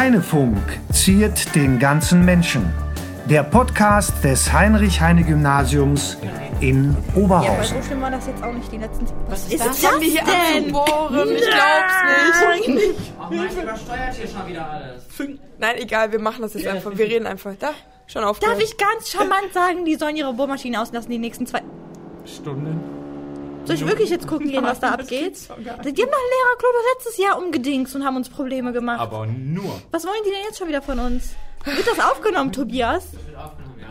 Heinefunk ziert den ganzen Menschen. Der Podcast des Heinrich-Heine-Gymnasiums in Ja, Oberhausen. so schlimm war das jetzt auch nicht die letzten. Was ist Das haben die hier abgeboren. Ich glaub's nicht. Oh Mann, übersteuert hier schon wieder alles. Nein, egal, wir machen das jetzt einfach. Wir reden einfach. Da, schon auf. Darf ich ganz charmant sagen, die sollen ihre Bohrmaschine auslassen die nächsten zwei. Stunden. Soll ich wirklich jetzt gucken gehen, was da abgeht? Die haben doch Lehrerklo letztes Jahr umgedingst und haben uns Probleme gemacht. Aber nur. Was wollen die denn jetzt schon wieder von uns? Wird das aufgenommen, Tobias?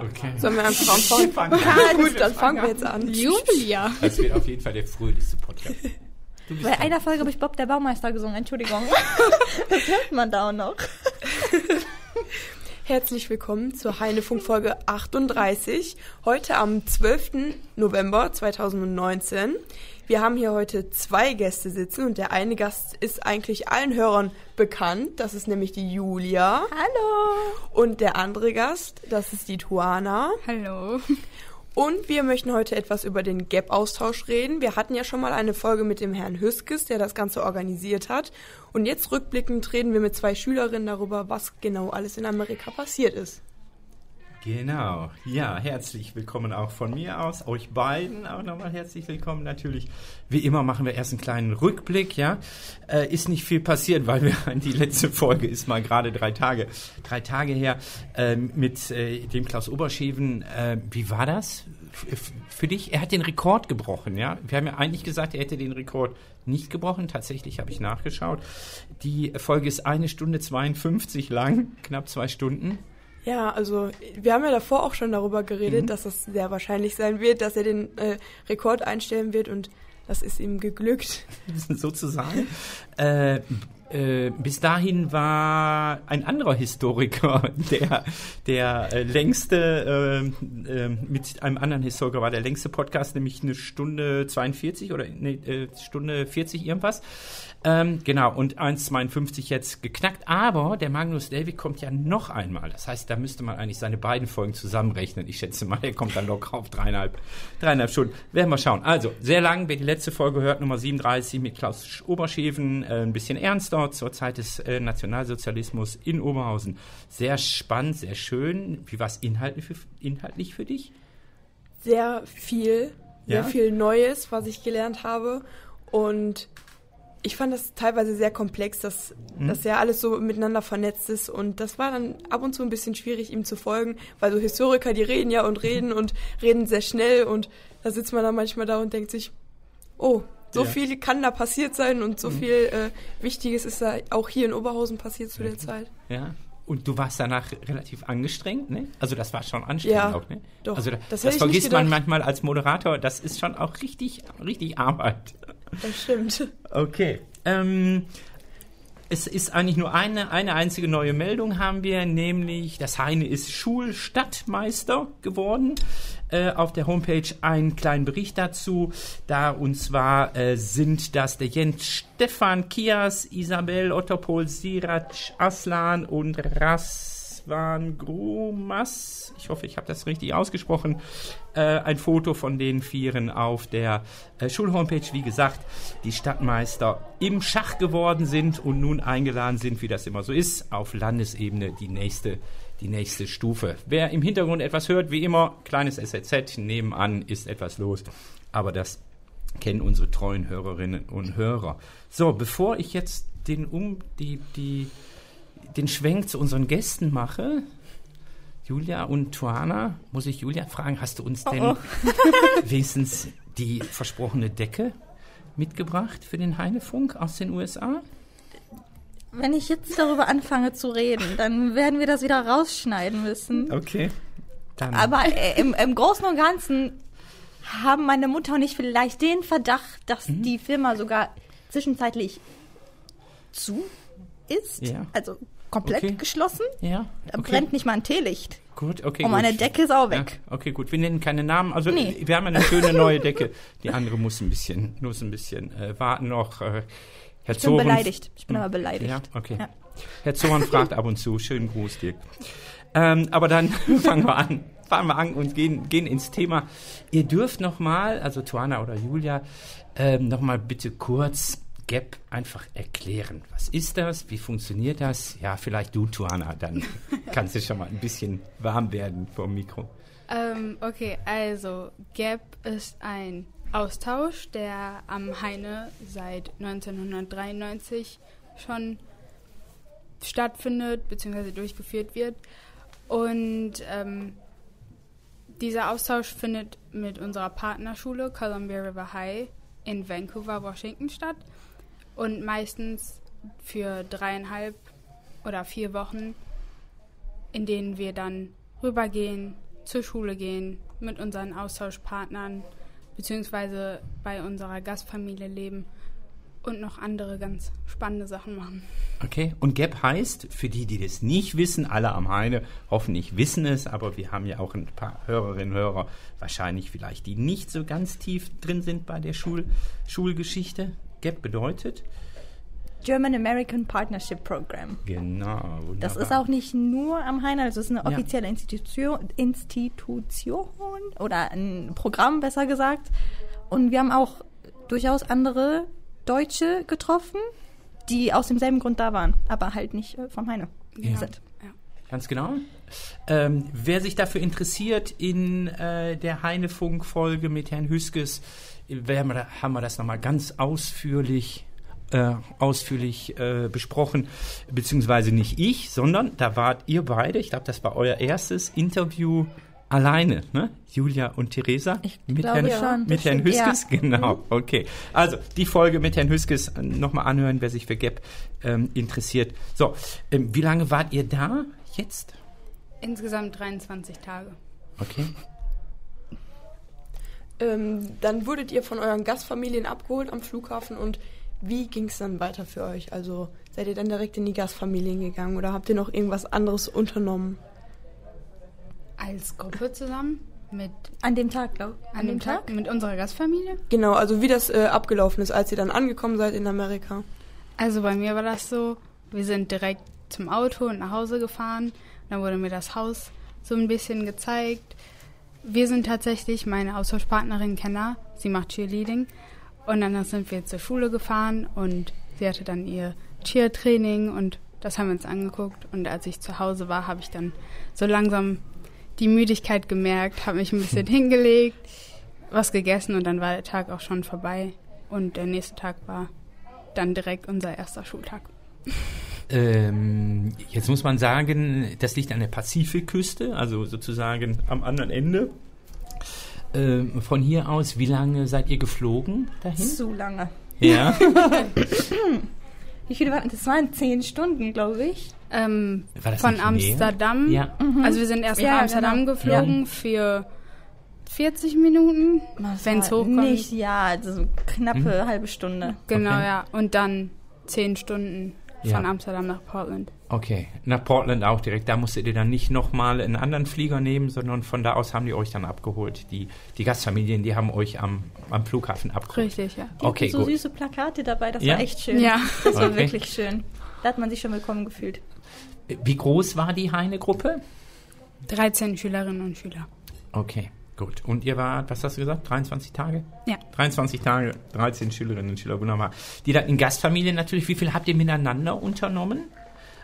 Okay. Sollen wir einfach anfangen? Fangen Ja, gut, dann fangen wir jetzt an. Julia. Das wird auf jeden Fall der fröhlichste Podcast. Bei einer Folge habe ich Bob der Baumeister gesungen, Entschuldigung. das hört man da auch noch. Herzlich willkommen zur Heinefunk Folge 38. Heute am 12. November 2019. Wir haben hier heute zwei Gäste sitzen und der eine Gast ist eigentlich allen Hörern bekannt. Das ist nämlich die Julia. Hallo. Und der andere Gast, das ist die Tuana. Hallo. Und wir möchten heute etwas über den Gap-Austausch reden. Wir hatten ja schon mal eine Folge mit dem Herrn Hüskes, der das Ganze organisiert hat. Und jetzt rückblickend reden wir mit zwei Schülerinnen darüber, was genau alles in Amerika passiert ist. Genau. Ja, herzlich willkommen auch von mir aus. Euch beiden auch nochmal herzlich willkommen natürlich. Wie immer machen wir erst einen kleinen Rückblick, ja. Äh, ist nicht viel passiert, weil wir die letzte Folge ist mal gerade drei Tage, drei Tage her ähm, mit äh, dem Klaus Oberscheven. Äh, wie war das für dich? Er hat den Rekord gebrochen, ja. Wir haben ja eigentlich gesagt, er hätte den Rekord nicht gebrochen. Tatsächlich habe ich nachgeschaut. Die Folge ist eine Stunde 52 lang, knapp zwei Stunden. Ja, also wir haben ja davor auch schon darüber geredet, dass es sehr wahrscheinlich sein wird, dass er den äh, Rekord einstellen wird und das ist ihm geglückt. sozusagen. äh, äh, bis dahin war ein anderer Historiker, der der äh, längste, äh, äh, mit einem anderen Historiker war der längste Podcast, nämlich eine Stunde 42 oder eine äh, Stunde 40 irgendwas. Ähm, genau, und 1,52 jetzt geknackt. Aber der Magnus David kommt ja noch einmal. Das heißt, da müsste man eigentlich seine beiden Folgen zusammenrechnen. Ich schätze mal, er kommt dann locker auf dreieinhalb, dreieinhalb Stunden. Werden wir schauen. Also, sehr lang, wer die letzte Folge hört, Nummer 37 mit Klaus Oberscheven, äh, ein bisschen ernster zur Zeit des äh, Nationalsozialismus in Oberhausen. Sehr spannend, sehr schön. Wie war es inhaltlich für, inhaltlich für dich? Sehr viel, sehr Ja? viel Neues, was ich gelernt habe und ich fand das teilweise sehr komplex, dass, dass ja alles so miteinander vernetzt ist und das war dann ab und zu ein bisschen schwierig, ihm zu folgen, weil so Historiker, die reden ja und reden und reden sehr schnell und da sitzt man dann manchmal da und denkt sich, oh, so Ja. viel kann da passiert sein und so viel äh, Wichtiges ist da auch hier in Oberhausen passiert zu der Zeit. Ja. Und du warst danach relativ angestrengt, ne? Also das war schon anstrengend Ja, auch, ne? doch. Also da, Das das, nicht vergisst man manchmal als Moderator. Das ist schon auch richtig, richtig Arbeit. Das stimmt. Okay. Ähm, es ist eigentlich nur eine, eine einzige neue Meldung haben wir, nämlich das Heine ist Schulstadtmeister geworden. Äh, auf der Homepage einen kleinen Bericht dazu. Da und zwar äh, sind das der Jens Stefan Kias, Isabel Ottopol, Sirac Aslan und Raswan Grumas. Ich hoffe, ich habe das richtig ausgesprochen. Äh, ein Foto von den Vieren auf der äh, Schulhomepage. Wie gesagt, die Stadtmeister im Schach geworden sind und nun eingeladen sind, wie das immer so ist, auf Landesebene die nächste, die nächste Stufe. Wer im Hintergrund etwas hört, wie immer, kleines SZ, nebenan ist etwas los. Aber das kennen unsere treuen Hörerinnen und Hörer. So, bevor ich jetzt den um die, die, den Schwenk zu unseren Gästen mache, Julia und Tuana, muss ich Julia fragen, hast du uns denn wenigstens die versprochene Decke mitgebracht für den Heinefunk aus den USA? Wenn ich jetzt darüber anfange zu reden, dann werden wir das wieder rausschneiden müssen. Okay. Dann. Aber äh, im, im Großen und Ganzen haben meine Mutter und ich vielleicht den Verdacht, dass Mhm. die Firma sogar zwischenzeitlich zu ist. Ja. Also komplett Okay. geschlossen. ja, Da okay. brennt nicht mal ein Teelicht. Gut, okay. Und gut. meine Decke ist auch weg. Ja, okay, gut. Wir nennen keine Namen. Also Nee. wir haben eine schöne neue Decke. Die andere muss ein bisschen, muss ein bisschen äh, warten noch. Äh, Herr Ich bin Zoren- beleidigt. Ich bin aber beleidigt. Ja, okay. Ja. Herr Zorn fragt ab und zu. Schönen Gruß, Dirk. Ähm, aber dann fangen wir an. Fangen wir an und gehen, gehen ins Thema. Ihr dürft noch mal, also Tuana oder Julia, ähm, noch mal bitte kurz Gap einfach erklären. Was ist das? Wie funktioniert das? Ja, vielleicht du, Tuana, dann kannst du schon mal ein bisschen warm werden vom Mikro. Ähm, okay, also GAP ist ein Austausch, der am Heine seit 1993 schon stattfindet bzw. durchgeführt wird. Und ähm, dieser Austausch findet mit unserer Partnerschule Columbia River High in Vancouver, Washington statt. Und meistens für dreieinhalb oder vier Wochen, in denen wir dann rübergehen, zur Schule gehen, mit unseren Austauschpartnern beziehungsweise bei unserer Gastfamilie leben und noch andere ganz spannende Sachen machen. Okay, und GAP heißt, für die, die das nicht wissen, alle am Heine hoffentlich wissen es, aber wir haben ja auch ein paar Hörerinnen und Hörer, wahrscheinlich vielleicht, die nicht so ganz tief drin sind bei der Schul Schulgeschichte. GAP bedeutet? German American Partnership Program. Genau. Wunderbar. Das ist auch nicht nur am Heine, also es ist eine Ja. offizielle Institution, Institution oder ein Programm, besser gesagt. Und wir haben auch durchaus andere Deutsche getroffen, die aus demselben Grund da waren, aber halt nicht äh, vom Heine Ja. sind. Ganz genau. Ähm, wer sich dafür interessiert, in äh, der Heinefunk-Folge mit Herrn Hüskes haben wir das nochmal ganz ausführlich, äh, ausführlich äh, besprochen. Beziehungsweise nicht ich, sondern da wart ihr beide, ich glaube, das war euer erstes Interview alleine, ne? Julia und Theresa? Ich mit glaube Herrn, schon, Mit Herrn stimmt, ja. Hüskes? Genau, okay. Also, die Folge mit Herrn Hüskes nochmal anhören, wer sich für GAP ähm, interessiert. So, ähm, wie lange wart ihr da jetzt? Insgesamt 23 Tage. Okay. Ähm, dann wurdet ihr von euren Gastfamilien abgeholt am Flughafen und wie ging es dann weiter für euch? Also seid ihr dann direkt in die Gastfamilien gegangen oder habt ihr noch irgendwas anderes unternommen? Als Gruppe zusammen mit An dem Tag, glaube ich. an dem Tag mit unserer Gastfamilie. Genau, also wie das äh, abgelaufen ist, als ihr dann angekommen seid in Amerika. Also bei mir war das so, wir sind direkt zum Auto und nach Hause gefahren. Dann wurde mir das Haus so ein bisschen gezeigt. Wir sind tatsächlich meine Austauschpartnerin Kenna. Sie macht Cheerleading. Und dann sind wir zur Schule gefahren und sie hatte dann ihr Cheer-Training und das haben wir uns angeguckt. Und als ich zu Hause war, habe ich dann so langsam die Müdigkeit gemerkt, habe mich ein bisschen hingelegt, was gegessen und dann war der Tag auch schon vorbei. Und der nächste Tag war dann direkt unser erster Schultag. Ähm, jetzt muss man sagen, das liegt an der Pazifikküste, also sozusagen am anderen Ende. Ähm, von hier aus, wie lange seid ihr geflogen dahin? Zu lange. Ja. Wie viele waren das? waren zehn Stunden, glaube ich. Ähm, War das von nicht mehr? Amsterdam. Ja. Also wir sind erst Ja, nach Amsterdam genau. geflogen für 40 Minuten, wenn es hochkommt. Nicht, ja, also knappe halbe Stunde. Genau, Okay. ja. Und dann 10 Stunden von Ja. Amsterdam nach Portland. Okay, nach Portland auch direkt. Da musstet ihr dann nicht nochmal einen anderen Flieger nehmen, sondern von da aus haben die euch dann abgeholt. Die, die Gastfamilien, die haben euch am, am Flughafen abgeholt. Richtig, ja. Die Okay, so gut. süße Plakate dabei, das Ja? war echt schön. Ja. Das war Okay. wirklich schön. Da hat man sich schon willkommen gefühlt. Wie groß war die Heine-Gruppe? 13 Schülerinnen und Schüler. Okay, gut. Und ihr wart, was hast du gesagt, 23 Tage? Ja. 23 Tage, 13 Schülerinnen und Schüler, wunderbar. Die dann in Gastfamilien natürlich, wie viel habt ihr miteinander unternommen?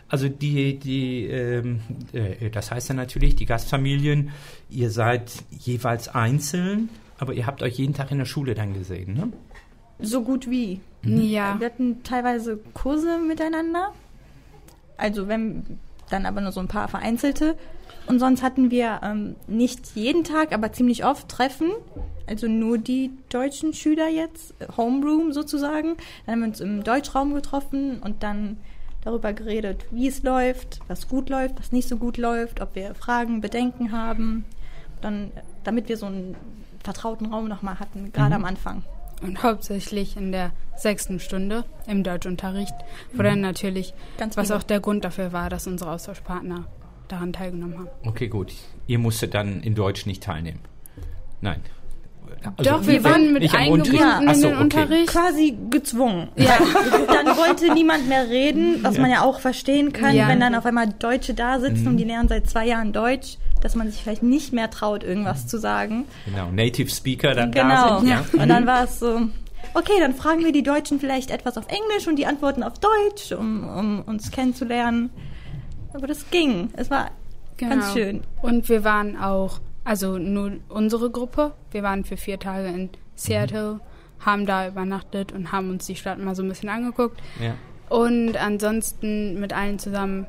Also die, die, ähm, äh, das heißt dann natürlich, die Gastfamilien, ihr seid jeweils einzeln, aber ihr habt euch jeden Tag in der Schule dann gesehen, ne? So gut wie. Ja. Wir hatten teilweise Kurse miteinander. Also wenn dann aber nur so ein paar vereinzelte. Und sonst hatten wir ähm, nicht jeden Tag, aber ziemlich oft Treffen. Also nur die deutschen Schüler jetzt, äh, Homeroom sozusagen. Dann haben wir uns im Deutschraum getroffen und dann darüber geredet, wie es läuft, was gut läuft, was nicht so gut läuft, ob wir Fragen, Bedenken haben. Dann, damit wir so einen vertrauten Raum nochmal hatten, gerade am Anfang. Und hauptsächlich in der sechsten Stunde im Deutschunterricht, wo dann natürlich, Ganz was viele. auch der Grund dafür war, dass unsere Austauschpartner daran teilgenommen haben. Okay, gut. Ihr musstet dann in Deutsch nicht teilnehmen. Nein. Also, Doch, wir waren mit eingebunden Unterricht? in so, den okay. Unterricht. quasi gezwungen. Ja. dann wollte niemand mehr reden, was man ja auch verstehen kann, Ja. wenn dann auf einmal Deutsche da sitzen und die lernen seit zwei Jahren Deutsch, dass man sich vielleicht nicht mehr traut, irgendwas zu sagen. Genau, Native Speaker dann genau. da sind. Ja. Und dann war es so, okay, dann fragen wir die Deutschen vielleicht etwas auf Englisch und die antworten auf Deutsch, um, um uns kennenzulernen. Aber das ging. Es war ganz schön. Und wir waren auch, also nur unsere Gruppe, wir waren für vier Tage in Seattle, haben da übernachtet und haben uns die Stadt mal so ein bisschen angeguckt. Ja. Und ansonsten mit allen zusammen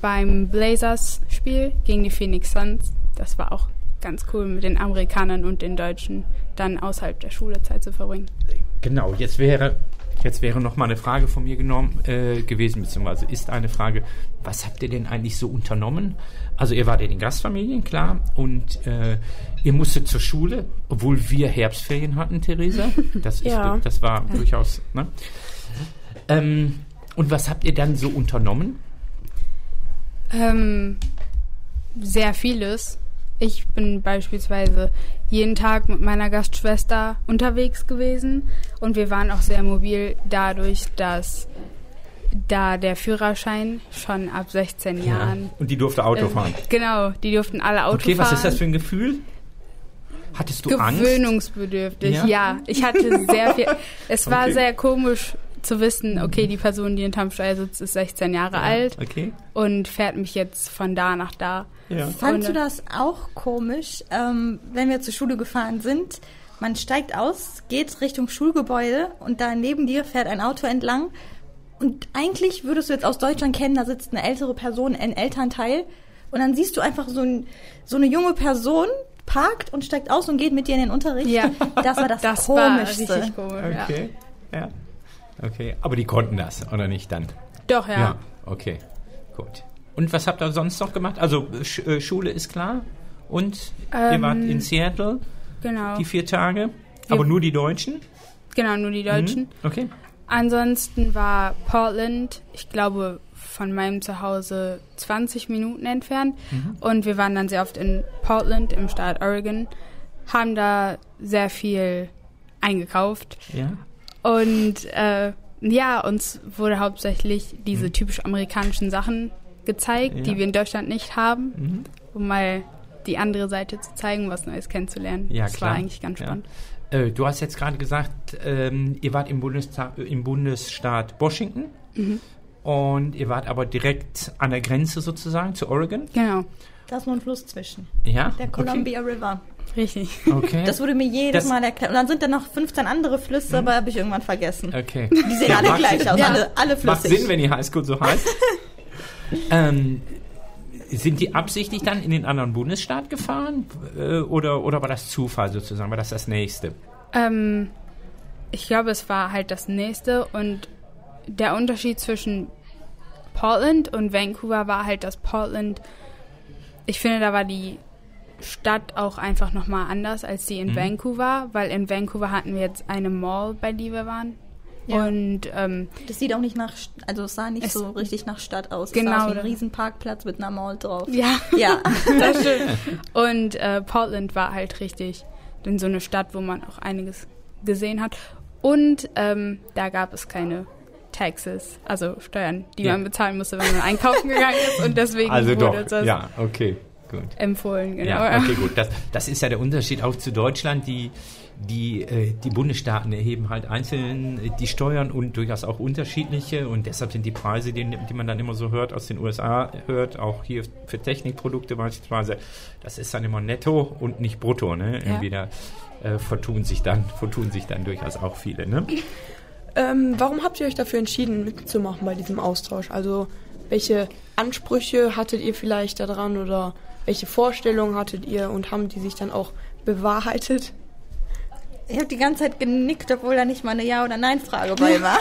beim Blazers-Spiel gegen die Phoenix Suns. Das war auch ganz cool, mit den Amerikanern und den Deutschen dann außerhalb der Schule Zeit zu verbringen. Genau, jetzt wäre, jetzt wäre noch mal eine Frage von mir genommen, äh, gewesen, beziehungsweise ist eine Frage, was habt ihr denn eigentlich so unternommen? Also ihr wart in den Gastfamilien, klar, und äh, ihr musstet zur Schule, obwohl wir Herbstferien hatten, Theresa. Das, ist, Ja. das war durchaus... Ne? Ähm, und was habt ihr dann so unternommen? Ähm, sehr vieles. Ich bin beispielsweise jeden Tag mit meiner Gastschwester unterwegs gewesen und wir waren auch sehr mobil dadurch, dass da der Führerschein schon ab 16 Jahren. Und die durfte Auto ähm, fahren. Genau, die durften alle Auto Okay, fahren. was ist das für ein Gefühl? Hattest du Angst? Gewöhnungsbedürftig, Ja? ja? Ich hatte sehr viel. Es war Okay. sehr komisch zu wissen, okay, die Person, die hinterm Steuer sitzt, ist 16 Jahre alt Okay. und fährt mich jetzt von da nach da. Ja. Fandst du das auch komisch, ähm, wenn wir zur Schule gefahren sind? Man steigt aus, geht Richtung Schulgebäude und da neben dir fährt ein Auto entlang. Und eigentlich würdest du jetzt aus Deutschland kennen, da sitzt eine ältere Person, ein Elternteil. Und dann siehst du einfach so, ein, so eine junge Person, parkt und steigt aus und geht mit dir in den Unterricht. Ja. Das war das, Das war Komischste. richtig komisch. Ja. Okay. Ja. Okay. Aber die konnten das, oder nicht dann? Doch, ja. Okay. Gut. Und was habt ihr sonst noch gemacht? Also Sch äh, Schule ist klar. Und ihr Ähm, wart in Seattle Genau. die vier Tage. Aber nur die Deutschen? Genau, nur die Deutschen. Mhm. Okay. Ansonsten war Portland, ich glaube, von meinem Zuhause 20 Minuten entfernt. Mhm. Und wir waren dann sehr oft in Portland im Staat Oregon, haben da sehr viel eingekauft. Ja. Und äh, ja, uns wurde hauptsächlich diese Mhm. typisch amerikanischen Sachen gezeigt, Ja. die wir in Deutschland nicht haben, Mhm. um mal die andere Seite zu zeigen, was Neues kennenzulernen. Ja, das klar. war eigentlich ganz Ja. spannend. Äh, du hast jetzt gerade gesagt, ähm, ihr wart im, Bundesta im Bundesstaat Washington. Mhm. Und ihr wart aber direkt an der Grenze sozusagen zu Oregon. Genau, Da ist nur ein Fluss zwischen. Ja. Der Columbia River. Richtig. Okay. Das wurde mir jedes Das- Mal erklärt. Und dann sind da noch 15 andere Flüsse, aber habe ich irgendwann vergessen. okay. Die sehen Ja, alle macht gleich aus, Ja. alle, alle Macht flüssig. Sinn, wenn die Highschool so heißt. ähm, sind die absichtlich dann in den anderen Bundesstaat gefahren? Äh, oder, oder war das Zufall sozusagen? War das das nächste? Ähm, ich glaube, es war halt das nächste und der Unterschied zwischen Portland und Vancouver war halt, dass Portland, ich finde, da war die Stadt auch einfach nochmal anders als die in Mhm. Vancouver, weil in Vancouver hatten wir jetzt eine Mall, bei die wir waren. Ja. Und ähm, Das sieht auch nicht nach, also es sah nicht Es- so richtig nach Stadt aus. Genau. Es sah aus wie ein Riesenparkplatz mit einer Mall drauf. ja, Ja. das stimmt. Und äh, Portland war halt richtig in so eine Stadt, wo man auch einiges gesehen hat. Und ähm, da gab es keine Taxes, also Steuern, die Ja. man bezahlen musste, wenn man einkaufen gegangen ist. Und deswegen Also wurde doch. das Ja, okay. Gut. empfohlen. Genau. Ja, okay, gut. Das, das ist ja der Unterschied auch zu Deutschland. Die, die, äh, die Bundesstaaten erheben halt einzeln äh, die Steuern und durchaus auch unterschiedliche. Und deshalb sind die Preise, die, die man dann immer so hört, aus den USA hört, auch hier für Technikprodukte beispielsweise, das ist dann immer netto und nicht brutto. Ne? Irgendwie da äh, vertun, sich dann, vertun sich dann durchaus auch viele. Ne? Ähm, warum habt ihr euch dafür entschieden, mitzumachen bei diesem Austausch? Also, welche Ansprüche hattet ihr vielleicht daran oder welche Vorstellungen hattet ihr und haben die sich dann auch bewahrheitet? Ich habe die ganze Zeit genickt, obwohl da nicht mal eine Ja- oder Nein-Frage bei war.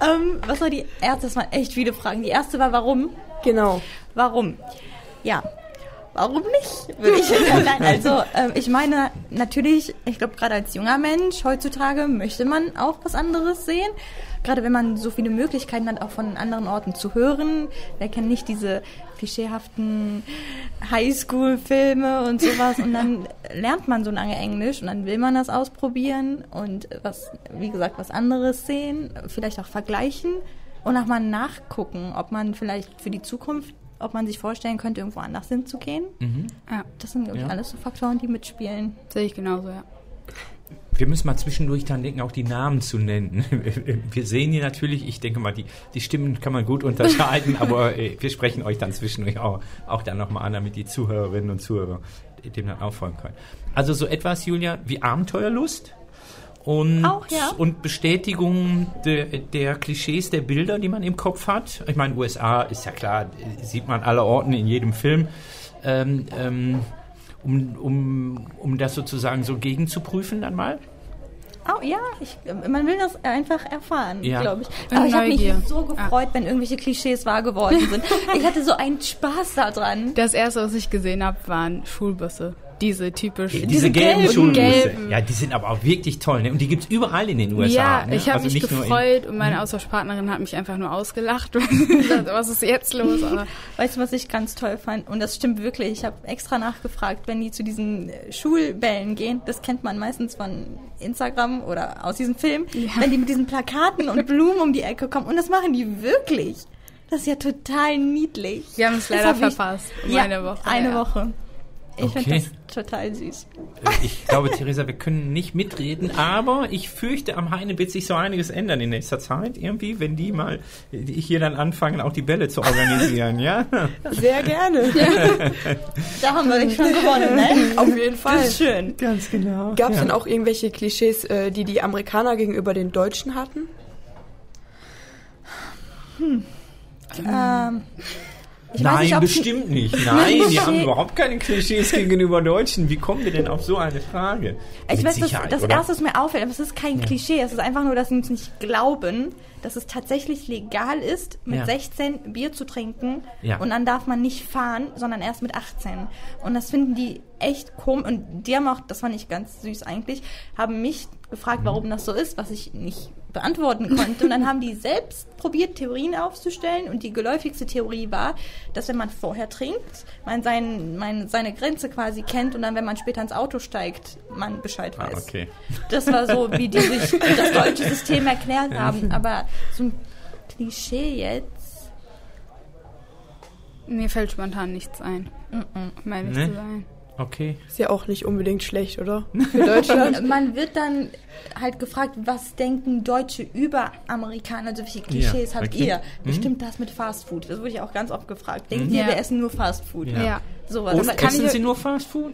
ähm, was war die erste? Das waren echt viele Fragen. Die erste war, warum? Genau. Warum? Ja. Warum nicht? Würde ich sagen. Nein, also ähm, ich meine, natürlich, ich glaube, gerade als junger Mensch heutzutage möchte man auch was anderes sehen. Gerade wenn man so viele Möglichkeiten hat, auch von anderen Orten zu hören. Wer kennt nicht diese klischeehaften Highschool-Filme und sowas? Und dann lernt man so lange Englisch und dann will man das ausprobieren und was, wie gesagt, was anderes sehen, vielleicht auch vergleichen und auch mal nachgucken, ob man vielleicht für die Zukunft, ob man sich vorstellen könnte, irgendwo anders hinzugehen. Mhm. Ja, Das sind, glaube ich, Ja. alles so Faktoren, die mitspielen. sehe ich genauso, ja. Wir müssen mal zwischendurch dann denken, auch die Namen zu nennen. Wir sehen hier natürlich, ich denke mal, die, die Stimmen kann man gut unterscheiden, aber äh, wir sprechen euch dann zwischendurch auch, auch dann nochmal an, damit die Zuhörerinnen und Zuhörer dem dann auffolgen können. Also so etwas, Julia, wie Abenteuerlust und, Auch, ja. und Bestätigung der, der Klischees der Bilder, die man im Kopf hat. Ich meine, USA ist ja klar, sieht man aller Orten in jedem Film. Ähm, ähm, um, um, um das sozusagen so gegenzuprüfen dann mal? Oh ja, ich, man will das einfach erfahren, Ja. glaube ich. Aber ich habe mich so gefreut, wenn irgendwelche Klischees wahr geworden sind. ich hatte so einen Spaß daran. Das erste, was ich gesehen habe, waren Schulbusse. Diese typischen. Diese, gelben gelben, Schulbusse. gelben. Ja, die sind aber auch wirklich toll. Ne? Und die gibt's überall in den USA. Ja, ne? ich habe Also mich gefreut und meine Austauschpartnerin hat mich einfach nur ausgelacht. Was ist jetzt los? Aber Weißt du, was ich ganz toll fand? Und das stimmt wirklich. Ich habe extra nachgefragt, wenn die zu diesen äh, Schulbällen gehen. Das kennt man meistens von Instagram oder aus diesem Film. Wenn die mit diesen Plakaten und Blumen um die Ecke kommen. Und das machen die wirklich. Das ist ja total niedlich. wir haben es leider hab ich- verpasst. Um ja, eine Woche. Eine ja. Woche. Ich Okay. finde das total süß. Äh, Ich glaube, Theresa, wir können nicht mitreden, aber ich fürchte, am Heine wird sich so einiges ändern in nächster Zeit. Irgendwie, wenn die mal die hier dann anfangen, auch die Bälle zu organisieren, ja? Sehr gerne. Da haben wir dich schon gewonnen, ne? Auf jeden Fall. Das ist schön. Ganz genau. Gab es denn auch irgendwelche Klischees, äh, die die Amerikaner gegenüber den Deutschen hatten? Ähm, ich Nein, nicht, bestimmt nicht. Nein, die haben überhaupt keine Klischees gegenüber Deutschen. Wie kommen wir denn auf so eine Frage? Ich Mit weiß, das, das erste, was mir auffällt, aber es ist kein Klischee, es ist einfach nur, dass sie uns nicht glauben, dass es tatsächlich legal ist, mit Ja. 16 Bier zu trinken Ja. und dann darf man nicht fahren, sondern erst mit 18. Und das finden die echt komisch und die haben auch, das fand ich ganz süß eigentlich, haben mich gefragt, warum das so ist, was ich nicht beantworten konnte. Und dann haben die selbst probiert, Theorien aufzustellen. Und die geläufigste Theorie war, dass wenn man vorher trinkt, man sein, mein, seine Grenze quasi kennt und dann, wenn man später ins Auto steigt, man Bescheid Ah, weiß. okay. Das war so, wie die sich das deutsche System erklärt haben. Aber so ein Klischee jetzt. Mir fällt spontan nichts ein, um ehrlich Nee? zu sein. Okay. Ist ja auch nicht unbedingt schlecht, oder? Für Deutschland. Man wird dann halt gefragt, was denken Deutsche über Amerikaner? Also welche Klischees Ja, habt okay. ihr? Mhm. Bestimmt das mit Fast Food. Das wurde ich auch ganz oft gefragt. Denkt ihr, Ja. wir essen nur Fast Food? Ja. Ja. Sowas. Und kann essen ich- Sie nur Fast Food?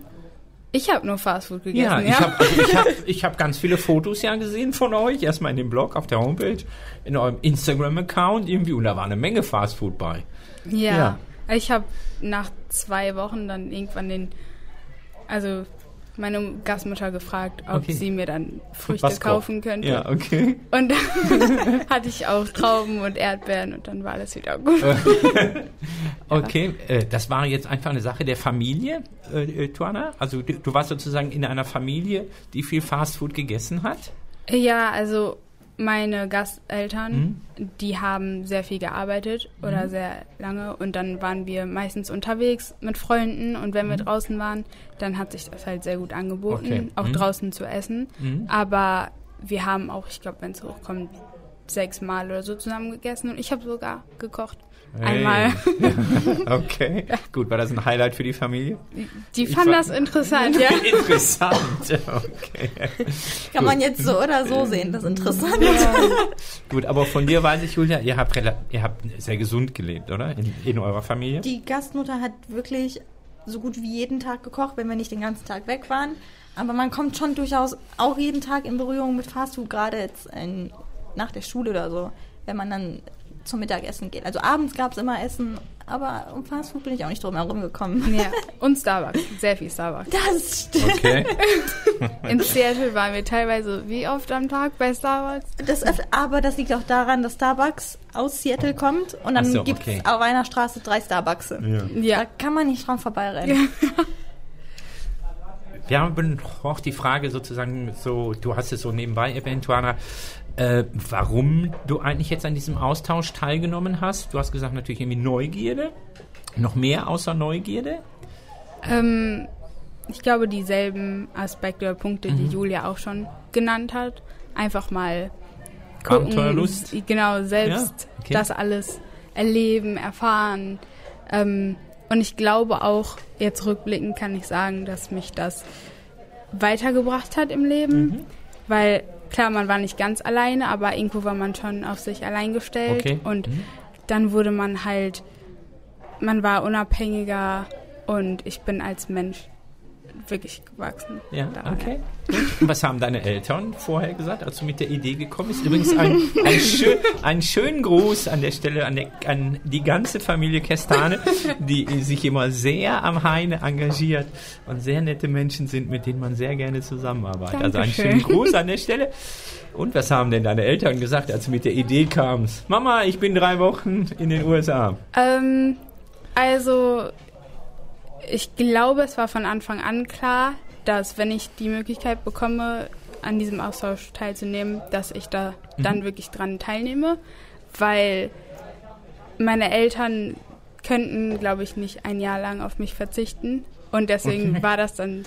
Ich habe nur Fastfood gegessen. Ja, Ja, ich habe also ich hab, ich hab ganz viele Fotos ja gesehen von euch. Erstmal in dem Blog, auf der Homepage, in eurem Instagram-Account irgendwie. Und da war eine Menge Fast Food bei. Ja. Ja. Ich habe nach zwei Wochen dann irgendwann den, also meine Gastmutter gefragt, ob Okay. sie mir dann Früchte Was kaufen könnte. Ja, okay. Und dann hatte ich auch Trauben und Erdbeeren und dann war alles wieder gut. Okay, äh, das war jetzt einfach eine Sache der Familie, äh, äh, Tuana? Also du, du warst sozusagen in einer Familie, die viel Fast Food gegessen hat? Ja, also meine Gasteltern, Mhm. die haben sehr viel gearbeitet oder sehr lange und dann waren wir meistens unterwegs mit Freunden und wenn wir draußen waren, dann hat sich das halt sehr gut angeboten, Mhm. Okay. auch Mhm. draußen zu essen. Mhm. Aber wir haben auch, ich glaube, wenn es hochkommt, sechs Mal oder so zusammen gegessen und ich habe sogar gekocht. Einmal. Hey. okay, gut. War das ein Highlight für die Familie? Die Ich fanden war- das interessant, ja. Interessant. Okay. Kann man jetzt so oder so sehen, das ist interessant. Gut, aber von dir weiß ich, Julia, ihr habt, ihr habt sehr gesund gelebt, oder? In, in eurer Familie? Die Gastmutter hat wirklich so gut wie jeden Tag gekocht, wenn wir nicht den ganzen Tag weg waren. Aber man kommt schon durchaus auch jeden Tag in Berührung mit Fastfood, gerade jetzt in, nach der Schule oder so, wenn man dann zum Mittagessen geht. Also abends gab es immer Essen, aber um Fastfood bin ich auch nicht drum herum gekommen. ja. Und Starbucks, sehr viel Starbucks. Das stimmt. Okay. In Seattle waren wir teilweise wie oft am Tag bei Starbucks? Das, aber das liegt auch daran, dass Starbucks aus Seattle kommt und dann so, gibt es okay. auf einer Straße drei Starbucks. Ja. Da kann man nicht dran vorbeirennen. Wir haben auch die Frage sozusagen so, du hast es so nebenbei erwähnt, Tuana, äh, warum du eigentlich jetzt an diesem Austausch teilgenommen hast. Du hast gesagt natürlich irgendwie Neugierde. Noch mehr außer Neugierde? Ähm, ich glaube, dieselben Aspekte oder Punkte, Mhm. die Julia auch schon genannt hat. Einfach mal gucken, Abenteuerlust? genau, selbst Ja, okay. das alles erleben, erfahren. Ähm, und ich glaube auch, jetzt rückblickend kann ich sagen, dass mich das weitergebracht hat im Leben. Mhm. Weil klar, man war nicht ganz alleine, aber irgendwo war man schon auf sich allein gestellt. Okay. Und Mhm. dann wurde man halt, man war unabhängiger und ich bin als Mensch wirklich gewachsen. Ja, daran. okay. Und was haben deine Eltern vorher gesagt, als du mit der Idee gekommen bist? Übrigens ein, ein, schön, einen schönen Gruß an der Stelle an, der, an die ganze Familie Kestane, die sich immer sehr am Heine engagiert und sehr nette Menschen sind, mit denen man sehr gerne zusammenarbeitet. Also einen Dankeschön. schönen Gruß an der Stelle. Und was haben denn deine Eltern gesagt, als du mit der Idee kamst? Mama, ich bin drei Wochen in den USA. Ähm, also, ich glaube, es war von Anfang an klar, dass wenn ich die Möglichkeit bekomme, an diesem Austausch teilzunehmen, dass ich da dann wirklich dran teilnehme, weil meine Eltern könnten, glaube ich, nicht ein Jahr lang auf mich verzichten und deswegen Okay. war das dann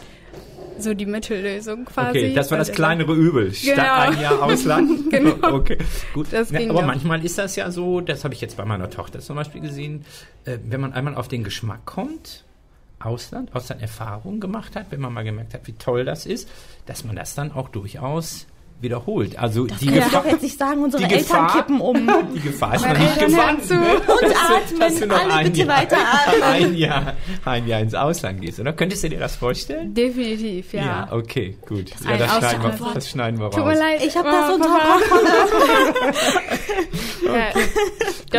so die Mittellösung quasi. Okay, das war das kleinere Übel. Statt Genau. ein Jahr Ausland. Genau. Okay, gut. Ja, aber manchmal ist das ja so, das habe ich jetzt bei meiner Tochter zum Beispiel gesehen, äh, wenn man einmal auf den Geschmack kommt, Ausland, Ausland-Erfahrung gemacht hat, wenn man mal gemerkt hat, wie toll das ist, dass man das dann auch durchaus wiederholt. Also die Kann ich Gefahr, doch jetzt nicht sagen, unsere die Eltern Gefahr- kippen um. die Gefahr ist noch nicht gewandt. zu. ne? Und atmen. dass du noch Alle ein bitte Jahr, weiter atmen. Ein Jahr, ein Jahr ins Ausland gehst, oder? Könntest du dir das vorstellen? Definitiv, ja. okay, gut. Ja, ein das, schneiden wir, Ausland- das schneiden wir raus. Tut mir leid. Ich habe oh, das unter. Kontrolle. Ja,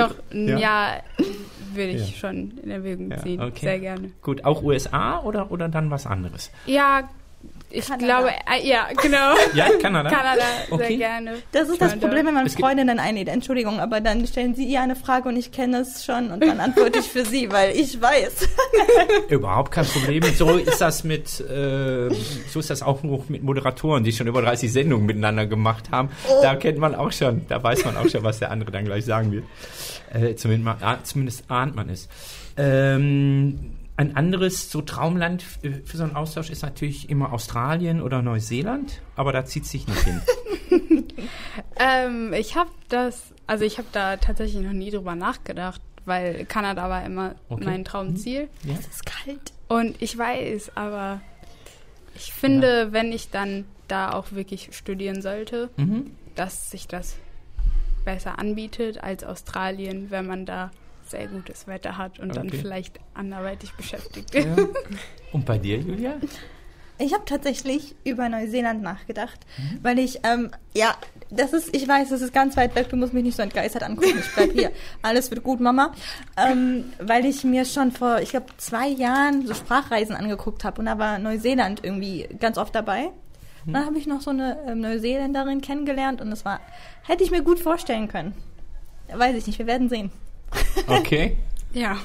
doch, ein Ja. Würde ich Ja. schon in Erwägung ziehen. okay. Sehr gerne. Gut, auch USA oder, oder dann was anderes? Ja, ich Kanada. glaube, äh, ja, genau. Ja, Kanada? Kanada, Okay. sehr gerne. Das ist das. Problem, wenn man Freundinnen einlädt. Entschuldigung, aber dann stellen sie ihr eine Frage und ich kenne es schon und dann antworte ich für sie, weil ich weiß. Überhaupt kein Problem. So ist das mit, äh, so ist das auch mit Moderatoren, die schon über 30 Sendungen miteinander gemacht haben. Da kennt man auch schon, da weiß man auch schon, was der andere dann gleich sagen wird. Äh, zumindest, ah, zumindest ahnt man es. Ähm, ein anderes so Traumland f- für so einen Austausch ist natürlich immer Australien oder Neuseeland, aber da zieht sich nicht hin. Ähm, ich habe das, also ich habe da tatsächlich noch nie drüber nachgedacht, weil Kanada war immer Okay. mein Traumziel. Ja? Es ist kalt. Und ich weiß, aber ich finde, wenn ich dann da auch wirklich studieren sollte, Mhm. dass sich das besser anbietet als Australien, wenn man da sehr gutes Wetter hat und dann Okay. vielleicht anderweitig beschäftigt. Ja. Und bei dir, Julia? Ich habe tatsächlich über Neuseeland nachgedacht, weil ich, ähm, ja, das ist, ich weiß, das ist ganz weit weg, du musst mich nicht so entgeistert angucken, ich bleib hier. Alles wird gut, Mama. Ähm, weil ich mir schon vor, ich glaube, zwei Jahren so Sprachreisen angeguckt habe und da war Neuseeland irgendwie ganz oft dabei. Und dann habe ich noch so eine ähm, Neuseeländerin kennengelernt und das war, hätte ich mir gut vorstellen können. Weiß ich nicht, wir werden sehen. Okay. Ja.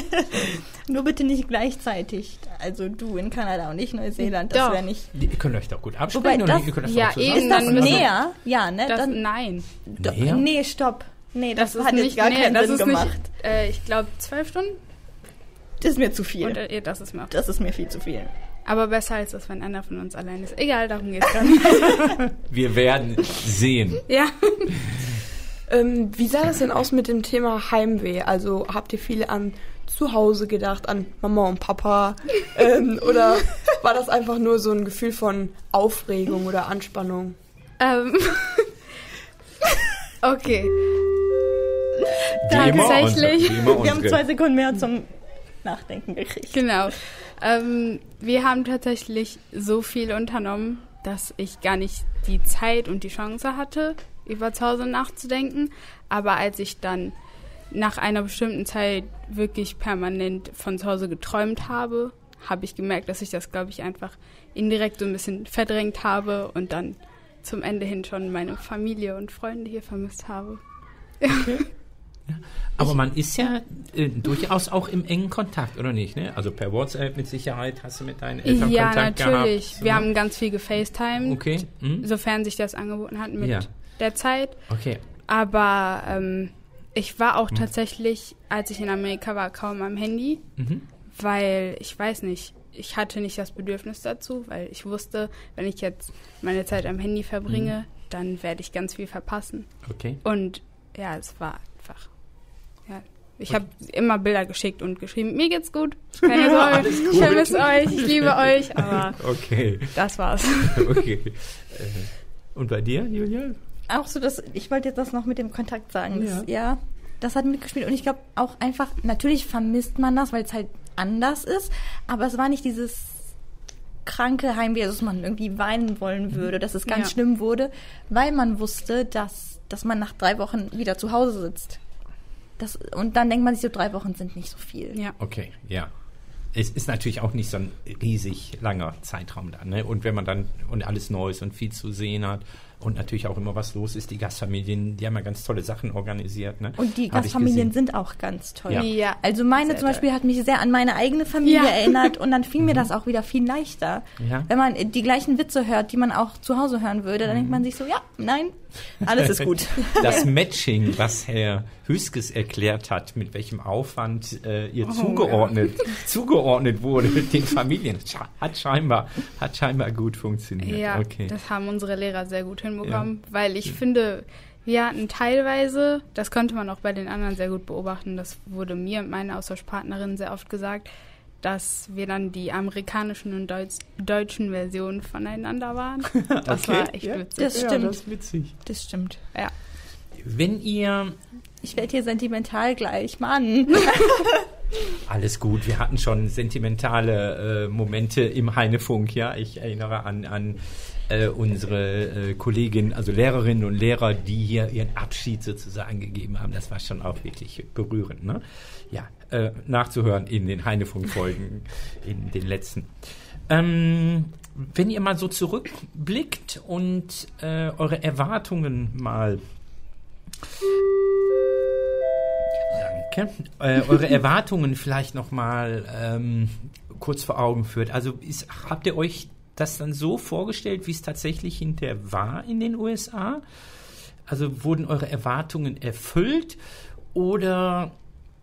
Nur bitte nicht gleichzeitig. Also du in Kanada und ich Neuseeland, das Doch. wäre nicht. Ihr könnt euch doch gut Wobei absprechen das- oder ihr könnt das ja, zusammen eben, Ist das dann näher? Ja, ne? Das, Dann, nein, Do- Näher? Nee, stopp. Nee, das, das, hat nicht jetzt gar nee, keinen das Sinn ist gemacht. Nicht, äh, ich glaube, zwölf Stunden. Das ist mir zu viel. Und äh, das ist mir das ist mir viel zu viel. Aber besser als das, wenn einer von uns allein ist. Egal, darum geht's gar nicht. Wir werden sehen. ja. Ähm, wie sah das denn aus mit dem Thema Heimweh? Also habt ihr viele an zu Hause gedacht, an Mama und Papa? ähm, oder war das einfach nur so ein Gefühl von Aufregung oder Anspannung? Ähm. okay. Wie immer Tatsächlich. unsere- wie immer Wir haben zwei Sekunden mehr zum Nachdenken gekriegt. Genau. Ähm, wir haben tatsächlich so viel unternommen, dass ich gar nicht die Zeit und die Chance hatte, über zu Hause nachzudenken. Aber als ich dann nach einer bestimmten Zeit wirklich permanent von zu Hause geträumt habe, habe ich gemerkt, dass ich das, glaube ich, einfach indirekt so ein bisschen verdrängt habe und dann zum Ende hin schon meine Familie und Freunde hier vermisst habe. Aber man ist ja äh, durchaus auch im engen Kontakt, oder nicht? Ne? Also per WhatsApp mit Sicherheit hast du mit deinen Eltern ja, Kontakt natürlich. gehabt. Wir haben ganz viel gefacetimed, Okay. Hm? sofern sich das angeboten hat mit Ja. der Zeit. Okay. Aber ähm, ich war auch tatsächlich, als ich in Amerika war, kaum am Handy, Mhm. weil ich weiß nicht, ich hatte nicht das Bedürfnis dazu, weil ich wusste, wenn ich jetzt meine Zeit am Handy verbringe, dann werde ich ganz viel verpassen. Okay. Und ja, es war einfach ja, Ich habe immer Bilder geschickt und geschrieben, mir geht's gut, keine Sorge, ich vermisse euch, ich liebe euch, aber Okay, das war's. okay. Äh, Und bei dir, Julia? Auch so, dass ich wollte jetzt das noch mit dem Kontakt sagen. Das, ja. das hat mitgespielt. Und ich glaube auch einfach, natürlich vermisst man das, weil es halt anders ist, aber es war nicht dieses kranke Heimweh, dass man irgendwie weinen wollen würde, dass es ganz Ja. schlimm wurde, weil man wusste, dass, dass man nach drei Wochen wieder zu Hause sitzt. Das, und dann denkt man sich so, drei Wochen sind nicht so viel. Ja. Okay, ja. Es ist natürlich auch nicht so ein riesig langer Zeitraum da, ne? Und wenn man dann und alles Neues und viel zu sehen hat und natürlich auch immer was los ist, die Gastfamilien, die haben ja ganz tolle Sachen organisiert, ne? Und die Hab Gastfamilien sind auch ganz toll. Ja. Ja. Also meine Sehr zum Beispiel hat mich sehr an meine eigene Familie Ja. erinnert und dann fiel mir das auch wieder viel leichter. Ja. Wenn man die gleichen Witze hört, die man auch zu Hause hören würde, dann denkt man sich so, ja, nein, alles ist gut. Das Matching, was Herr Hüskes erklärt hat, mit welchem Aufwand äh, ihr Oh, zugeordnet, zugeordnet wurde den Familien, hat scheinbar, hat scheinbar gut funktioniert. Ja, okay. das haben unsere Lehrer sehr gut hinbekommen, weil ich finde, wir hatten teilweise, das konnte man auch bei den anderen sehr gut beobachten, das wurde mir und meiner Austauschpartnerin sehr oft gesagt, dass wir dann die amerikanischen und Deutsch, deutschen Versionen voneinander waren. Das Okay, war echt ja. witzig. Das ja, stimmt. das ist witzig. Das stimmt. Ja. Wenn ihr Ich werde hier sentimental gleich, Mann. Alles gut, wir hatten schon sentimentale äh, Momente im Heinefunk, ja. Ich erinnere an, an äh, unsere äh, Kolleginnen, also Lehrerinnen und Lehrer, die hier ihren Abschied sozusagen gegeben haben. Das war schon auch wirklich berührend, ne? Ja, äh, nachzuhören in den Heinefunk-Folgen, in den letzten. Ähm, wenn ihr mal so zurückblickt und äh, eure Erwartungen mal Danke. Äh, eure Erwartungen vielleicht noch mal ähm, kurz vor Augen führt. Also ist, habt ihr euch das dann so vorgestellt, wie es tatsächlich hinterher war in den USA? Also wurden eure Erwartungen erfüllt oder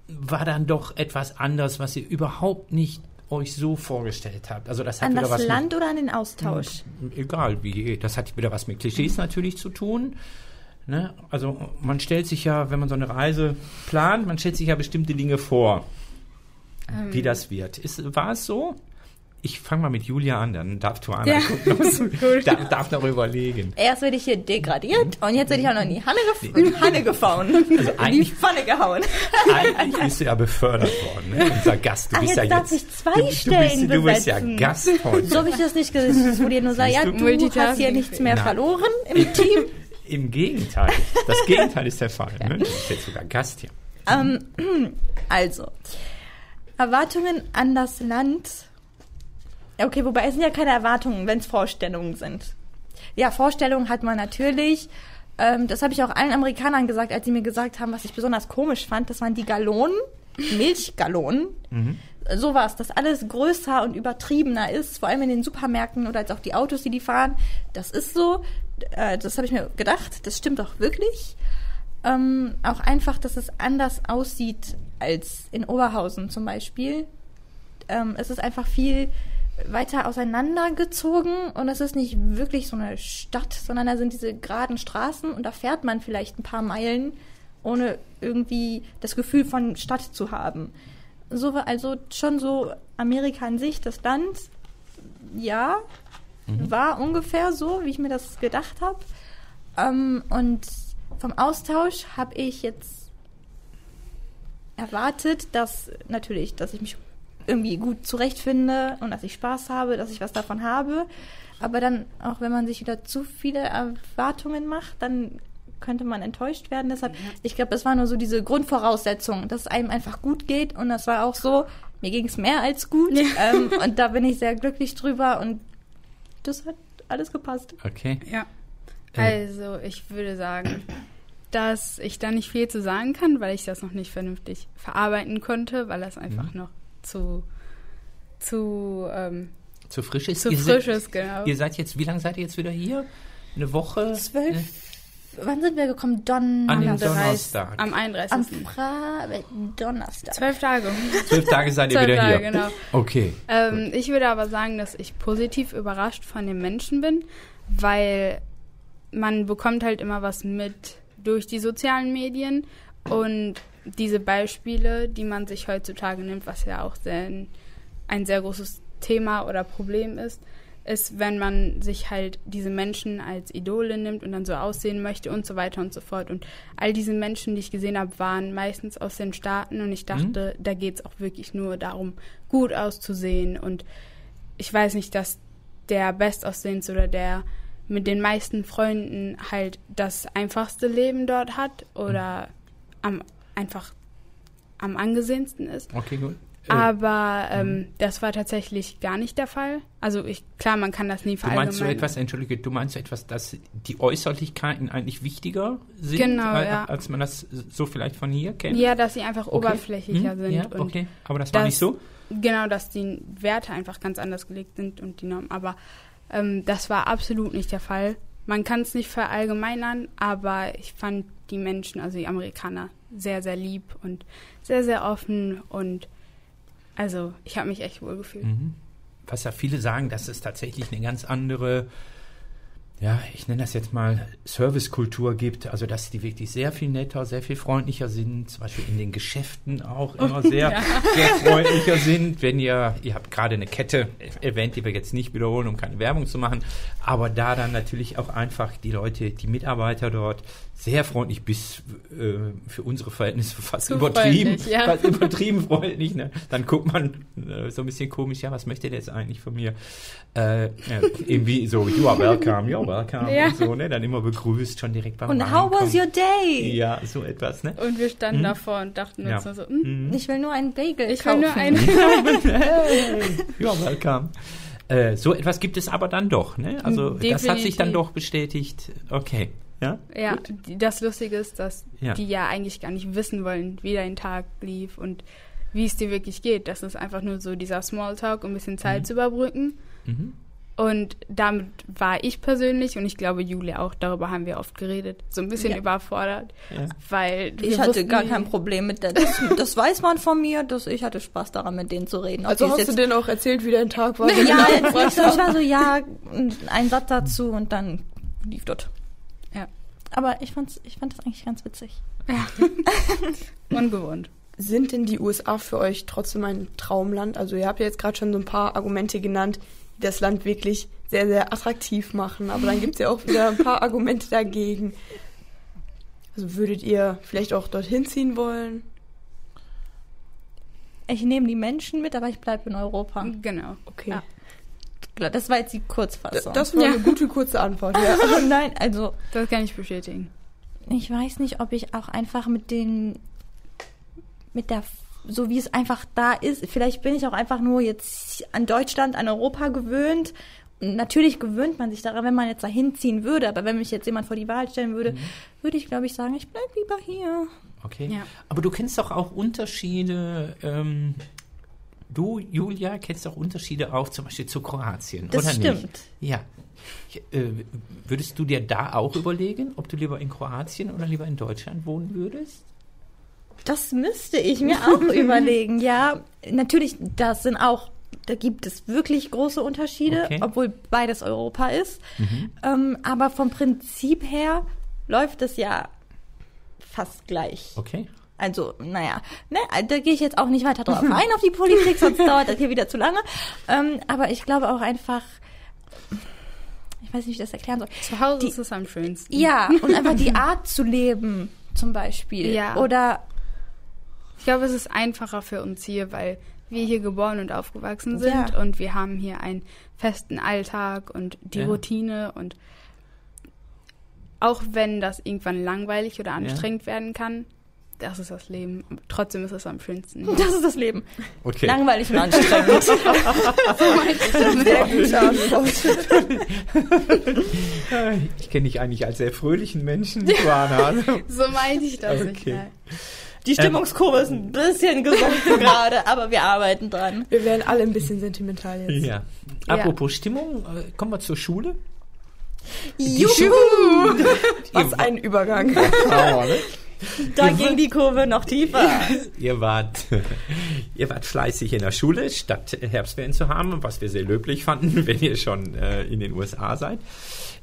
war dann doch etwas anders, was ihr überhaupt nicht euch so vorgestellt habt? Also das hat An wieder das was Land oder an den Austausch? mit, egal wie, das hat wieder was mit Klischees natürlich zu tun. Ne? Also man stellt sich ja, wenn man so eine Reise plant, man stellt sich ja bestimmte Dinge vor, wie das wird. Ist, war es so? Ich fange mal mit Julia an, dann darf du einmal Ja. gucken, du darf, darf noch überlegen. Erst werde ich hier degradiert und jetzt werde ich auch noch in die Hanne, gef Hanne gefauen. in die Also eigentlich- Pfanne gehauen. Eigentlich bist du ja befördert worden, ne? unser Gast. Du Ach, bist jetzt ja darf jetzt. ich zwei du, du Stellen bist, du bist ja. Gast heute. So habe ich das nicht gesagt. Es wurde dir nur sagen, ja, du? du hast hier nichts mehr Nein. verloren im Team. Im Gegenteil. Das Gegenteil ist der Fall. Ne? Du bist jetzt sogar Gast hier. Ähm, also, Erwartungen an das Land. Okay, wobei es sind ja keine Erwartungen, wenn es Vorstellungen sind. Ja, Vorstellungen hat man natürlich. Ähm, das habe ich auch allen Amerikanern gesagt, als sie mir gesagt haben, was ich besonders komisch fand. Das waren die Gallonen, Milchgallonen. So war es, dass alles größer und übertriebener ist, vor allem in den Supermärkten oder als auch die Autos, die die fahren. Das ist so. Äh, das habe ich mir gedacht. Das stimmt auch wirklich. Ähm, auch einfach, dass es anders aussieht als in Oberhausen zum Beispiel. Ähm, es ist einfach viel weiter auseinandergezogen und es ist nicht wirklich so eine Stadt, sondern da sind diese geraden Straßen und da fährt man vielleicht ein paar Meilen, ohne irgendwie das Gefühl von Stadt zu haben. So war also schon so Amerika an sich, das Land, ja, war ungefähr so, wie ich mir das gedacht habe. Ähm, und vom Austausch habe ich jetzt erwartet, dass natürlich, dass ich mich irgendwie gut zurechtfinde und dass ich Spaß habe, dass ich was davon habe. Aber dann, auch wenn man sich wieder zu viele Erwartungen macht, dann könnte man enttäuscht werden. Deshalb, ich glaube, das war nur so diese Grundvoraussetzung, dass es einem einfach gut geht. Und das war auch so, mir ging es mehr als gut. Ähm, und da bin ich sehr glücklich drüber und das hat alles gepasst. Okay. Ja. Äh. Also, ich würde sagen, dass ich da nicht viel zu sagen kann, weil ich das noch nicht vernünftig verarbeiten konnte, weil das einfach Mhm. noch zu, zu, ähm, Zu frisch ist zu ihr frisch seid- ist, genau. Ihr seid jetzt, wie lange seid ihr jetzt wieder hier? Eine Woche? Zwölf. Wann sind wir gekommen? Don An dem Am Donnerstag. Am Am 31. Fra Donnerstag. Zwölf Tage. Zwölf Tage seid ihr wieder Tage, hier. genau. Okay. Ähm, ich würde aber sagen, dass ich positiv überrascht von den Menschen bin, weil man bekommt halt immer was mit durch die sozialen Medien und diese Beispiele, die man sich heutzutage nimmt, was ja auch sehr, ein sehr großes Thema oder Problem ist, ist, wenn man sich halt diese Menschen als Idole nimmt und dann so aussehen möchte und so weiter und so fort. Und all diese Menschen, die ich gesehen habe, waren meistens aus den Staaten und ich dachte, mhm. da geht es auch wirklich nur darum, gut auszusehen. Und ich weiß nicht, dass der Bestaussehendste oder der mit den meisten Freunden halt das einfachste Leben dort hat oder mhm. am einfach am angesehensten ist. Okay, gut. Äh, Aber ähm, mhm. das war tatsächlich gar nicht der Fall. Also ich, klar, man kann das nie verallgemeinern. Du meinst so etwas, entschuldige, du meinst so etwas, dass die Äußerlichkeiten eigentlich wichtiger sind, genau, als, ja. als man das so vielleicht von hier kennt? Ja, dass sie einfach okay. oberflächlicher hm? sind. Ja, okay, aber das war das, nicht so? Genau, dass die Werte einfach ganz anders gelegt sind und die Normen. Aber ähm, das war absolut nicht der Fall. Man kann es nicht verallgemeinern, aber ich fand die Menschen, also die Amerikaner, sehr, sehr lieb und sehr, sehr offen und also ich habe mich echt wohl gefühlt. Mhm. Was ja viele sagen, dass es tatsächlich eine ganz andere ja, ich nenne das jetzt mal Servicekultur gibt, also dass die wirklich sehr viel netter, sehr viel freundlicher sind, zum Beispiel in den Geschäften auch immer sehr, ja. sehr freundlicher sind. Wenn ihr, ihr habt gerade eine Kette erwähnt, die wir jetzt nicht wiederholen, um keine Werbung zu machen, aber da dann natürlich auch einfach die Leute, die Mitarbeiter dort sehr freundlich bis äh, für unsere Verhältnisse fast so übertrieben, ja. fast übertrieben freundlich. Ne? Dann guckt man äh, so ein bisschen komisch, ja, was möchte der jetzt eigentlich von mir? Äh, irgendwie so, you are welcome, you're welcome ja. und so, ne? Dann immer begrüßt, schon direkt beim Und Reinkommen. how was your day? Ja, so etwas, ne? Und wir standen hm? davor und dachten uns ja. so, hm, ich will nur einen Bagel Ich kaufen. will nur einen. hey, you're welcome. Äh, so etwas gibt es aber dann doch, ne? Also Definitiv. das hat sich dann doch bestätigt. Okay. Ja? Ja, Gut. das Lustige ist, dass ja. die ja eigentlich gar nicht wissen wollen, wie dein Tag lief und wie es dir wirklich geht. Das ist einfach nur so dieser Smalltalk, um ein bisschen Zeit mhm. zu überbrücken. Mhm. Und damit war ich persönlich und ich glaube Julia auch, darüber haben wir oft geredet, so ein bisschen ja. überfordert, ja. weil ich hatte gar kein Problem mit der, das, das weiß man von mir, dass ich hatte Spaß daran, mit denen zu reden. Also hast du denen auch erzählt, wie dein Tag war? ja, ich war so, ja, ein Satz dazu und dann lief dort. Ja. Aber ich fand's, ich fand das eigentlich ganz witzig. Ja. Ungewohnt. Sind denn die USA für euch trotzdem ein Traumland? Also ihr habt ja jetzt gerade schon so ein paar Argumente genannt, das Land wirklich sehr, sehr attraktiv machen. Aber dann gibt es ja auch wieder ein paar Argumente dagegen. Also würdet ihr vielleicht auch dorthin ziehen wollen? Ich nehme die Menschen mit, aber ich bleibe in Europa. Genau. Okay. Ja. Das war jetzt die Kurzfassung. Das war ja. eine gute kurze Antwort. Ja. Nein, also das kann ich bestätigen. Ich weiß nicht, ob ich auch einfach mit den mit der so wie es einfach da ist. Vielleicht bin ich auch einfach nur jetzt an Deutschland, an Europa gewöhnt. Natürlich gewöhnt man sich daran, wenn man jetzt da hinziehen würde, aber wenn mich jetzt jemand vor die Wahl stellen würde, mhm. würde ich, glaube ich, sagen, ich bleibe lieber hier. Okay. Ja. Aber du kennst doch auch Unterschiede. Ähm, du, Julia, kennst doch Unterschiede auch zum Beispiel zu Kroatien, das oder stimmt. nicht? Ja. Äh, würdest du dir da auch überlegen, ob du lieber in Kroatien oder lieber in Deutschland wohnen würdest? Das müsste ich mir auch überlegen. Ja, natürlich, das sind auch, da gibt es wirklich große Unterschiede, okay. obwohl beides Europa ist. Mhm. Ähm, aber vom Prinzip her läuft es ja fast gleich. Okay. Also, naja, ne, da gehe ich jetzt auch nicht weiter drauf ein, auf die Politik, sonst dauert das hier wieder zu lange. Ähm, aber ich glaube auch einfach, ich weiß nicht, wie ich das erklären soll. Zu Hause die, ist es am schönsten. Ja, und einfach die Art zu leben, zum Beispiel. Ja. Oder glaube, es ist einfacher für uns hier, weil wir hier geboren und aufgewachsen sind ja. und wir haben hier einen festen Alltag und die ja. Routine und auch wenn das irgendwann langweilig oder anstrengend ja. werden kann, das ist das Leben. Trotzdem ist es am schönsten. Ja. Das ist das Leben. Okay. Langweilig und anstrengend. so ich kenne dich eigentlich als sehr fröhlichen Menschen, Johanna. so meinte ich das okay. nicht. Die ähm, Stimmungskurve ist ein bisschen gesunken gerade, aber wir arbeiten dran. Wir werden alle ein bisschen sentimental jetzt. Ja. Apropos ja. Stimmung, äh, kommen wir zur Schule. Die Juhu! Schule. Was ein Übergang. Ja, ne? Da ging die Kurve noch tiefer. ihr wart, ihr wart fleißig in der Schule, statt Herbstferien zu haben, was wir sehr löblich fanden, wenn ihr schon äh, in den USA seid.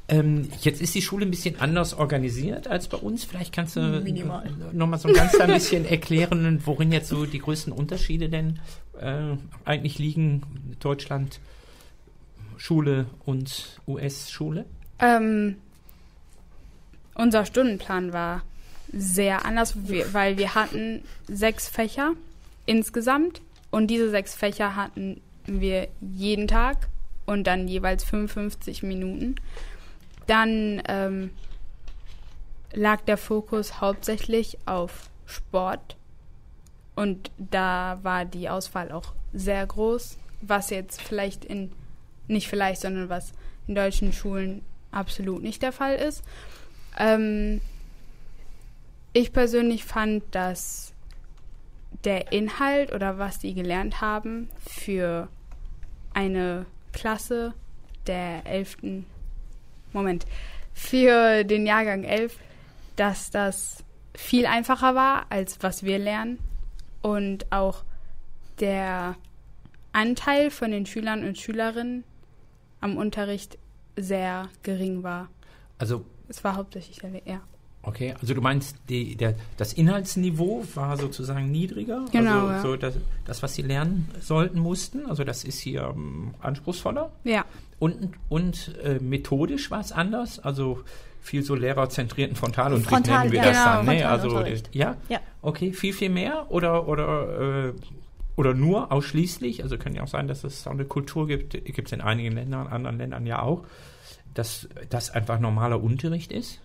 Ähm, jetzt ist die Schule ein bisschen anders organisiert als bei uns. Vielleicht kannst du Minimal. nochmal so ein ganz klein bisschen erklären, worin jetzt so die größten Unterschiede denn äh, eigentlich liegen. Deutschland, Schule und US-Schule. Ähm, unser Stundenplan war sehr anders, weil wir hatten sechs Fächer insgesamt und diese sechs Fächer hatten wir jeden Tag und dann jeweils 55 Minuten. Dann ähm, lag der Fokus hauptsächlich auf Sport und da war die Auswahl auch sehr groß, was jetzt vielleicht in, nicht vielleicht, sondern was in deutschen Schulen absolut nicht der Fall ist. Ähm, ich persönlich fand, dass der Inhalt oder was die gelernt haben für eine Klasse der 11. Moment, für den Jahrgang 11, dass das viel einfacher war, als was wir lernen. Und auch der Anteil von den Schülern und Schülerinnen am Unterricht sehr gering war. Also Es war hauptsächlich der Lehrer. Okay, also du meinst, die, der, das Inhaltsniveau war sozusagen niedriger? Genau, Also ja. so das, das, was sie lernen sollten, mussten. Also das ist hier ähm, anspruchsvoller. Ja, Und, und äh, methodisch war es anders? Also viel so lehrerzentrierten Frontalunterricht Frontal, nennen wir ja, das genau, dann. Ne? Also, ja? Ja. Okay, viel, viel mehr? Oder, oder, äh, oder nur ausschließlich? Also kann ja auch sein, dass es auch eine Kultur gibt, gibt es in einigen Ländern, anderen Ländern ja auch, dass das einfach normaler Unterricht ist?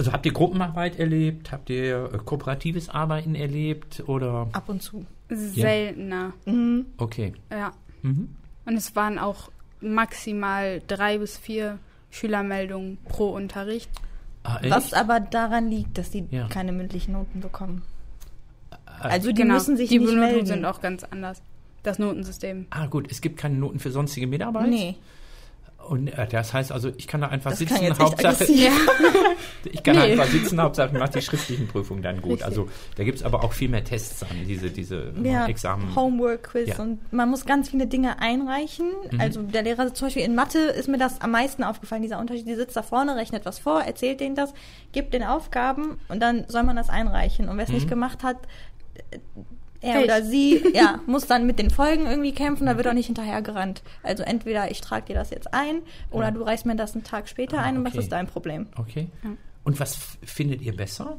Also habt ihr Gruppenarbeit erlebt? Habt ihr äh, kooperatives Arbeiten erlebt? Oder Ab und zu. seltener. Mhm. okay. Ja. Mhm. Und es waren auch maximal drei bis vier Schülermeldungen pro Unterricht. Ah, echt? Was aber daran liegt, dass die Ja. keine mündlichen Noten bekommen. Ah, Also die müssen sich die nicht melden. sind auch ganz anders. Das Notensystem. ah, gut, es gibt keine Noten für sonstige Mitarbeit? Nee, Und äh, das heißt also, ich kann da einfach das sitzen, Hauptsache, ich kann Nee. einfach sitzen, Hauptsache macht die schriftlichen Prüfungen dann gut. Richtig. Also da gibt es aber auch viel mehr Tests an, diese, diese Ja, Examen. Homework, Quiz Ja. und man muss ganz viele Dinge einreichen. Mhm. Also der Lehrer zum Beispiel in Mathe ist mir das am meisten aufgefallen, dieser Unterschied. Die sitzt da vorne, rechnet was vor, erzählt denen das, gibt den Aufgaben und dann soll man das einreichen. Und wer es Mhm. nicht gemacht hat, er Ich. oder sie ja, muss dann mit den Folgen irgendwie kämpfen, da wird auch nicht hinterhergerannt. Also entweder ich trage dir das jetzt ein oder Ja. du reichst mir das einen Tag später Ah, ein und was okay. ist dein Problem? Okay. Ja. Und was findet ihr besser?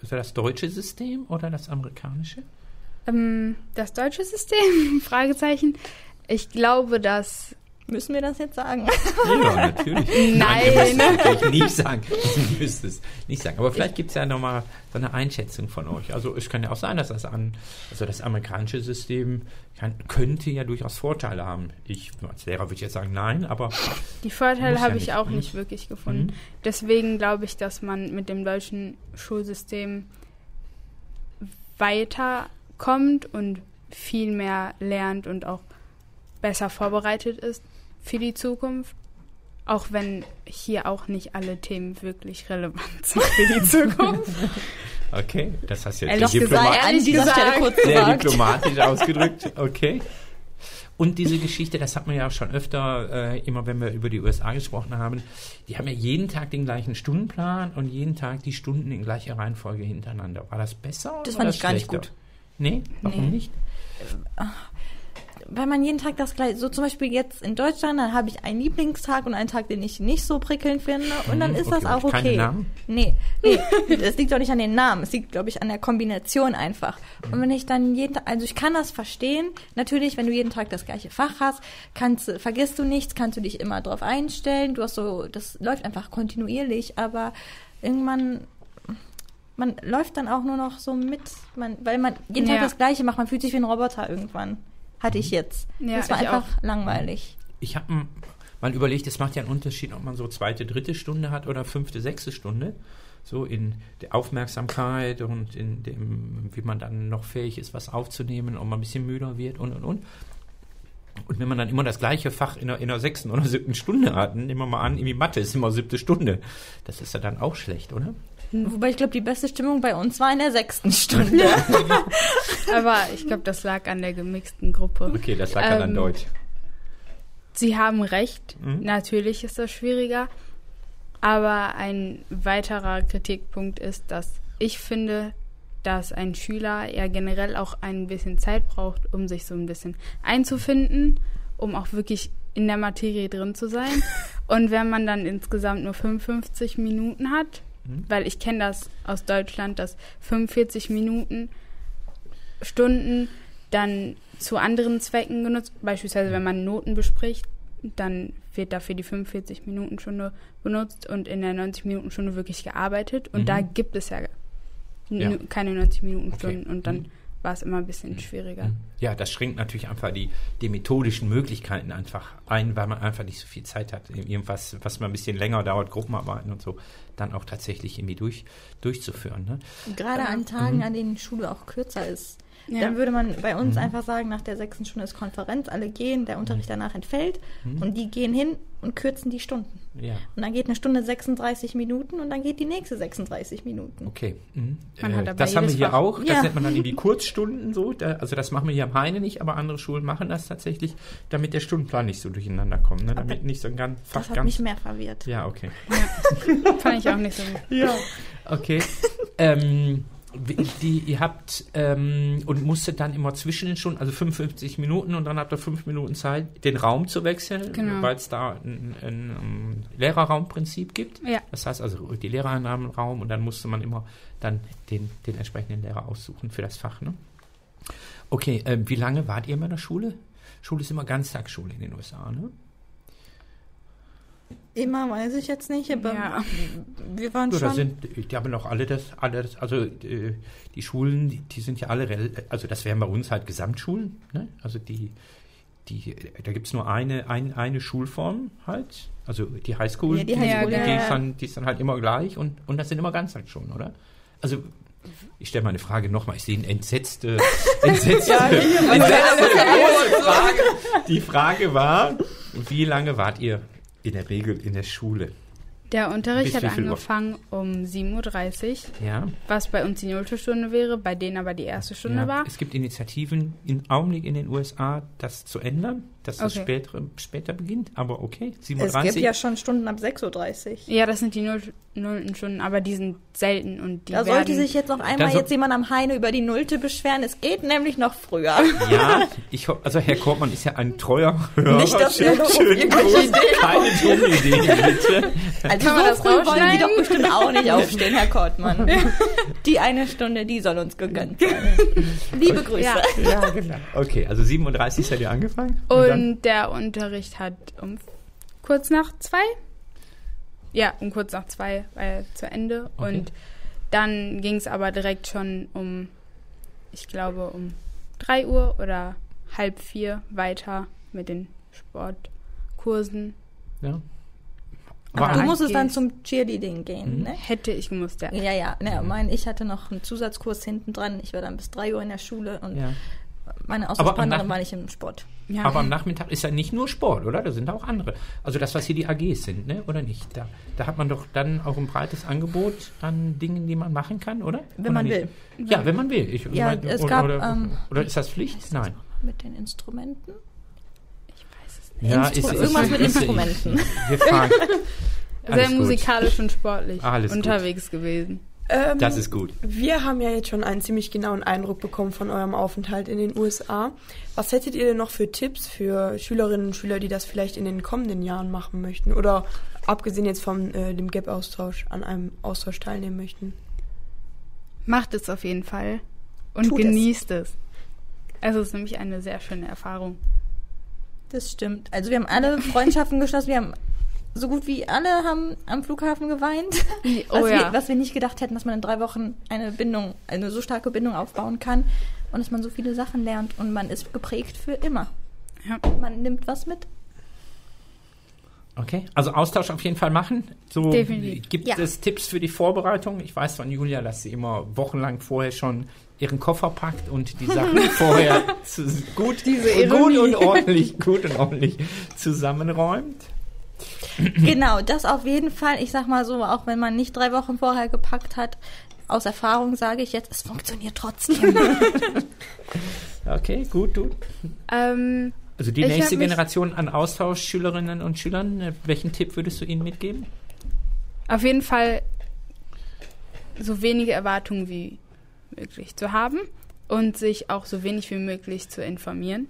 Also das deutsche System oder das amerikanische? Ähm, das deutsche System? Fragezeichen. Ich glaube, dass Müssen wir das jetzt sagen? Ja, natürlich. Nein. müsst es natürlich nicht sagen. Ihr müsst es nicht sagen. Aber vielleicht gibt es ja nochmal so eine Einschätzung von euch. Also es kann ja auch sein, dass das an, also das amerikanische System kann, könnte ja durchaus Vorteile haben. Ich als Lehrer würde jetzt sagen, nein, aber die Vorteile Muss ja habe ich auch ne? nicht wirklich gefunden. Mhm. Deswegen glaube ich, dass man mit dem deutschen Schulsystem weiterkommt und viel mehr lernt und auch besser vorbereitet ist für die Zukunft. Auch wenn hier auch nicht alle Themen wirklich relevant sind für die Zukunft. okay, das hast du jetzt Ehrlich sehr, gesagt, diploma an ehrlich dieser gesagt. Stelle kurz sehr gesagt. diplomatisch ausgedrückt. Okay. Und diese Geschichte, das hat man ja auch schon öfter, äh, immer wenn wir über die USA gesprochen haben, die haben ja jeden Tag den gleichen Stundenplan und jeden Tag die Stunden in gleicher Reihenfolge hintereinander. War das besser? Das oder fand ich gar nicht gut. Nee, warum Nee. nicht? Weil man jeden Tag das gleiche, so zum Beispiel jetzt in Deutschland, dann habe ich einen Lieblingstag und einen Tag, den ich nicht so prickelnd finde und dann Mhm, ist das okay, auch und keine okay. Namen? Nee, nee, es liegt doch nicht an den Namen, es liegt, glaube ich, an der Kombination einfach. Und wenn ich dann jeden Tag, also ich kann das verstehen, natürlich, wenn du jeden Tag das gleiche Fach hast, kannst, du- vergisst du nichts, kannst du dich immer drauf einstellen, du hast so, das läuft einfach kontinuierlich, aber irgendwann man läuft dann auch nur noch so mit, man, weil man jeden Tag Ja. das Gleiche macht. Man fühlt sich wie ein Roboter irgendwann. Hatte ich jetzt. Ja, das war einfach langweilig. Ich habe mal überlegt, es macht ja einen Unterschied, ob man so zweite, dritte Stunde hat oder fünfte, sechste Stunde. So in der Aufmerksamkeit und in dem, wie man dann noch fähig ist, was aufzunehmen, ob man ein bisschen müder wird und und und. Und wenn man dann immer das gleiche Fach in der, in der sechsten oder siebten Stunde hat, nehmen wir mal an, irgendwie Mathe ist immer siebte Stunde. Das ist ja dann auch schlecht, oder? Wobei ich glaube, die beste Stimmung bei uns war in der sechsten Stunde. Aber ich glaube, das lag an der gemixten Gruppe. Okay, das lag dann an Ähm, Deutsch. Sie haben recht, Mhm. natürlich ist das schwieriger. Aber ein weiterer Kritikpunkt ist, dass ich finde, dass ein Schüler ja generell auch ein bisschen Zeit braucht, um sich so ein bisschen einzufinden, um auch wirklich in der Materie drin zu sein. Und wenn man dann insgesamt nur 55 Minuten hat, Mhm. weil ich kenne das aus Deutschland, dass 45 Minuten Stunden dann zu anderen Zwecken genutzt. Beispielsweise, wenn man Noten bespricht, dann wird dafür die 45 Minuten Stunde benutzt und in der 90 Minuten Stunde wirklich gearbeitet. Und Mhm. da gibt es ja, Ja. keine 90 Minuten Okay. Stunden und dann Mhm. war es immer ein bisschen schwieriger. Ja, das schränkt natürlich einfach die, die methodischen Möglichkeiten einfach ein, weil man einfach nicht so viel Zeit hat. Irgendwas, was mal ein bisschen länger dauert, Gruppenarbeiten und so, dann auch tatsächlich irgendwie durch, durchzuführen. Ne? Gerade an Tagen, an denen Schule auch kürzer ist. Ja. Dann würde man bei uns Mhm. einfach sagen, nach der sechsten Stunde ist Konferenz, alle gehen, der Unterricht danach entfällt Mhm. und die gehen hin und kürzen die Stunden. Ja, Und dann geht eine Stunde 36 Minuten und dann geht die nächste 36 Minuten. okay. Mhm. Man hat aber das haben wir hier Fach. auch. Das Ja. nennt man dann irgendwie Kurzstunden so. Da, also das machen wir hier am Heine nicht, aber andere Schulen machen das tatsächlich, damit der Stundenplan nicht so durcheinander kommt. Ne? Damit nicht so ein ganz, Das Fach hat ganz. mich mehr verwirrt. Ja, okay. Fand ich auch nicht so gut. Ja. Okay. ähm, die, ihr habt ähm, und musstet dann immer zwischen den Stunden, also 55 Minuten und dann habt ihr fünf Minuten Zeit, den Raum zu wechseln, Genau. weil es da ein, ein, ähm, Lehrerraumprinzip gibt. Ja. Das heißt also, die Lehrer haben einen Raum und dann musste man immer dann den, den entsprechenden Lehrer aussuchen für das Fach. Ne? Okay, ähm, wie lange wart ihr in der Schule? Schule ist immer Ganztagsschule in den USA, ne? Immer weiß ich jetzt nicht, aber Ja. wir waren Ja, schon. sind, die haben doch alle das, alle das also äh, die Schulen, die, die sind ja alle, also das wären bei uns halt Gesamtschulen, ne? Also die, die, da gibt es nur eine, ein, eine Schulform halt, also die Highschool, Ja, die die, Highschool, die, ja, die, ja. ist dann, die ist dann halt immer gleich und, und das sind immer Ganztagsschulen, oder? Also ich stelle meine Frage nochmal, ich sehe eine entsetzte, entsetzte, entsetzte große Frage. Die Frage war, wie lange wart ihr in der Regel in der Schule? Der Unterricht Bis hat viel Uhr? angefangen um 7.30 Uhr, Ja. was bei uns die nullte Stunde wäre, bei denen aber die erste Stunde Ja, war. Es gibt Initiativen im Augenblick in den USA, das zu ändern, dass das Okay. später, später beginnt. Aber okay, es 37. gibt ja schon Stunden ab 6.30 Uhr. Ja, das sind die null, nullten Stunden, aber die sind selten und die Da werden... sollte sich jetzt noch einmal so- jetzt jemand am Heine über die Nullte beschweren. Es geht nämlich noch früher. ja, ich ho- also Herr Kortmann ist ja ein treuer Hörer. Nicht, dass Schön- Gruß. Ideen Keine dumme Idee, bitte. Also Kann man so das früh wollen Sie rausschneiden? doch bestimmt auch nicht aufstehen, Herr Kortmann. Die eine Stunde, die soll uns gegönnt sein. Liebe Grüße. Ja. Ja, genau. Okay, also 37 seid ihr angefangen? Und dann- der Unterricht hat um kurz nach zwei? Ja, um kurz nach zwei war er zu Ende. Okay. Und dann ging es aber direkt schon um, ich glaube, um drei Uhr oder halb vier weiter mit den Sportkursen. ja. Aber du musstest dann zum Cheerleading gehen, Mhm. ne? Hätte ich gemusst, ja. Ja, ja. Ne, mein, ich hatte noch einen Zusatzkurs hinten dran. Ich war dann bis drei Uhr in der Schule und ja. Meine Aber am Austauschpartnerin Nach- war nicht im Sport. ja. Aber am Nachmittag ist ja nicht nur Sport, oder? Da sind auch andere. Also das, was hier die AGs sind, ne? oder nicht? Da, da hat man doch dann auch ein breites Angebot an Dingen, die man machen kann, oder? Wenn oder man nicht? will. Ja, wenn man will. Ich, Ja, mein, es oder, gab, oder, ähm, oder ist das Pflicht? Nein. Mit den Instrumenten? Ja, Instru- irgendwas mit Instrumenten. Wir fragen. Sehr Alles gut. musikalisch und sportlich Alles gut. unterwegs gewesen. Ähm, Das ist gut. Wir haben ja jetzt schon einen ziemlich genauen Eindruck bekommen von eurem Aufenthalt in den USA. Was hättet ihr denn noch für Tipps für Schülerinnen und Schüler, die das vielleicht in den kommenden Jahren machen möchten? Oder abgesehen jetzt von äh, dem Gap-Austausch an einem Austausch teilnehmen möchten? Macht es auf jeden Fall und Tut es. genießt es. Es ist nämlich eine sehr schöne Erfahrung. Das stimmt. Also wir haben alle Freundschaften geschlossen. Wir haben so gut wie alle haben am Flughafen geweint. Oh was, ja. wir, was wir nicht gedacht hätten, dass man in drei Wochen eine Bindung, eine so starke Bindung aufbauen kann und dass man so viele Sachen lernt und man ist geprägt für immer. Ja. Man nimmt was mit. Okay, also Austausch auf jeden Fall machen. So Definitiv. gibt Ja. es Tipps für die Vorbereitung. Ich weiß von Julia, dass sie immer wochenlang vorher schon ihren Koffer packt und die Sachen vorher zu, gut, Diese gut und ordentlich, gut und ordentlich zusammenräumt. genau, das auf jeden Fall. Ich sag mal so, auch wenn man nicht drei Wochen vorher gepackt hat, aus Erfahrung sage ich jetzt, es funktioniert trotzdem. Okay, gut, du. Ähm, Also die nächste Generation an Austauschschülerinnen und Schülern, äh, welchen Tipp würdest du ihnen mitgeben? auf jeden Fall so wenige Erwartungen wie möglich zu haben und sich auch so wenig wie möglich zu informieren.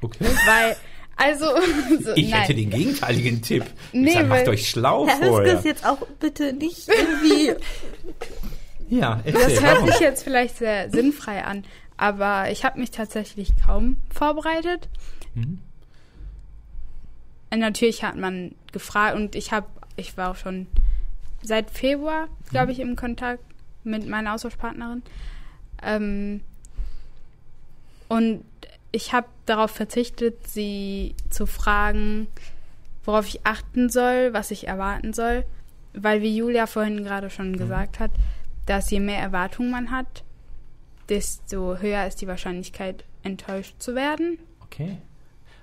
Okay. Weil, also, so, Ich nein. hätte den gegenteiligen Tipp. Nee, sag, macht euch schlau Herr vorher. Hüskes jetzt auch bitte nicht irgendwie. Ja, erzähl, Das hört warum? sich jetzt vielleicht sehr sinnfrei an, aber ich habe mich tatsächlich kaum vorbereitet. Mhm. Natürlich hat man gefragt und ich habe, ich war auch schon seit Februar, glaube ich, im Kontakt mit meiner Austauschpartnerin. Ähm, und ich habe darauf verzichtet, sie zu fragen, worauf ich achten soll, was ich erwarten soll, weil wie Julia vorhin gerade schon gesagt hat, dass je mehr Erwartungen man hat, desto höher ist die Wahrscheinlichkeit, enttäuscht zu werden. Okay.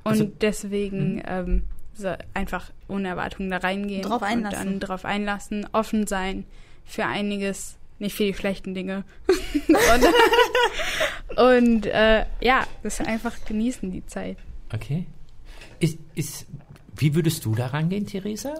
Und Also- deswegen ähm, so einfach ohne Erwartungen da reingehen Drauf und einlassen. dann drauf einlassen, offen sein für einiges, nicht für die schlechten Dinge. und und äh, ja, das einfach genießen die Zeit. Okay. Ist, ist, wie würdest du da rangehen, Theresa?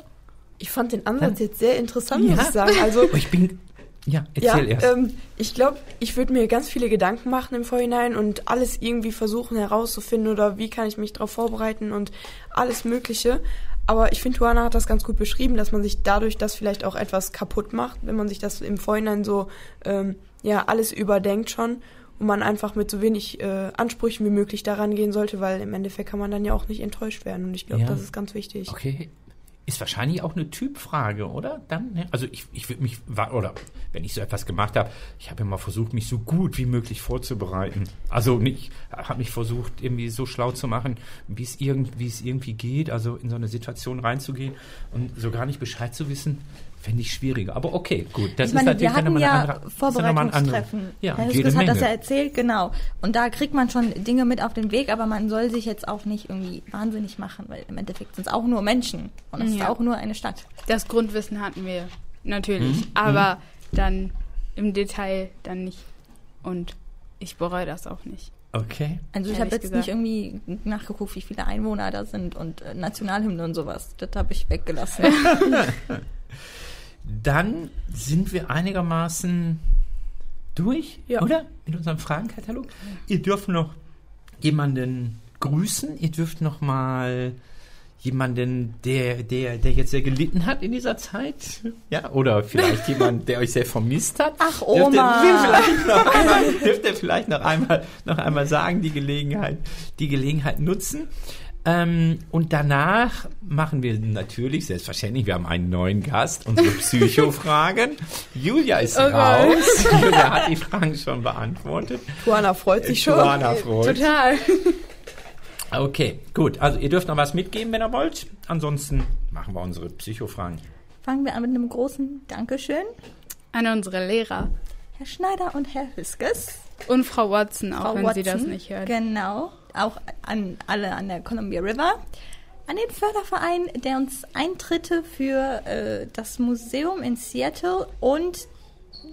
Ich fand den Ansatz jetzt sehr interessant, Ja? muss ich sagen. Also Oh, ich bin. Ja, Ja, erzähl erst. ähm, ich glaube, ich würde mir ganz viele Gedanken machen im Vorhinein und alles irgendwie versuchen herauszufinden oder wie kann ich mich darauf vorbereiten und alles Mögliche. Aber ich finde, Johanna hat das ganz gut beschrieben, dass man sich dadurch das vielleicht auch etwas kaputt macht, wenn man sich das im Vorhinein so ähm, ja alles überdenkt schon und man einfach mit so wenig äh, Ansprüchen wie möglich daran gehen sollte, weil im Endeffekt kann man dann ja auch nicht enttäuscht werden und ich glaube, Ja. das ist ganz wichtig. Okay. Ist wahrscheinlich auch eine Typfrage, oder? Dann, ne? Also ich, ich würde mich, oder wenn ich so etwas gemacht habe, ich habe immer versucht, mich so gut wie möglich vorzubereiten. Also nicht, habe mich versucht, irgendwie so schlau zu machen, wie es irgend, wie es irgendwie geht, also in so eine Situation reinzugehen und so gar nicht Bescheid zu wissen, fände ich schwieriger. Aber okay, gut. Das ich meine, ist wir natürlich hatten dann nochmal ja eine andere, ist ein andere- Vorbereitungstreffen. Ja, Herr Hüskes hat das ja erzählt, genau. Und da kriegt man schon Dinge mit auf den Weg, aber man soll sich jetzt auch nicht irgendwie wahnsinnig machen, weil im Endeffekt sind es auch nur Menschen und es ist Ja. auch nur eine Stadt. Das Grundwissen hatten wir Mhm. natürlich, aber dann im Detail dann nicht. Und ich bereue das auch nicht. Okay. Also ich habe jetzt gesagt. nicht irgendwie nachgeguckt, wie viele Einwohner da sind und äh, Nationalhymne und sowas. Das habe ich weggelassen. Dann sind wir einigermaßen durch, Ja. oder? Mit unserem Fragenkatalog. Ihr dürft noch jemanden grüßen. Ihr dürft noch mal jemanden, der, der, der jetzt sehr gelitten hat in dieser Zeit. Ja, oder vielleicht jemand, der euch sehr vermisst hat. Ach, Dürft ihr- Oma. Vielleicht noch einmal, dürft ihr vielleicht noch einmal, noch einmal sagen, die Gelegenheit, die Gelegenheit nutzen. Ähm, und danach machen wir natürlich, selbstverständlich, wir haben einen neuen Gast, unsere Psychofragen. Julia ist Oh Gott. raus. Julia hat die Fragen schon beantwortet. Johanna freut sich schon. Joanna freut. Total. Okay, gut. Also ihr dürft noch was mitgeben, wenn ihr wollt. Ansonsten machen wir unsere Psychofragen. Fangen wir an mit einem großen Dankeschön. An unsere Lehrer. Herr Schneider und Herr Hüskes. Und Frau Watson, auch Frau wenn sie das Watson. nicht hört. Genau. Auch an alle an der Columbia River. An den Förderverein, der uns Eintritte für äh, das Museum in Seattle und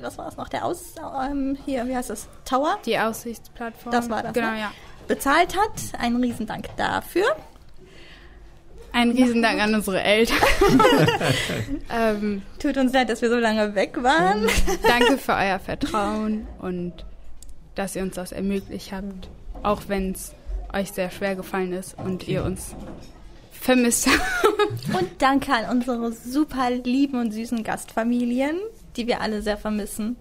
was war es noch? Der Aus ähm, hier, wie heißt das? Tower Die Aussichtsplattform. Das war das, Genau, ne? ja. bezahlt hat. Ein Riesendank dafür. Ein Riesendank an unsere Eltern. ähm, Tut uns leid, dass wir so lange weg waren. danke für euer Vertrauen und dass ihr uns das ermöglicht habt. Auch wenn es euch sehr schwer gefallen ist und ihr uns vermisst habt. Und danke an unsere super lieben und süßen Gastfamilien, die wir alle sehr vermissen.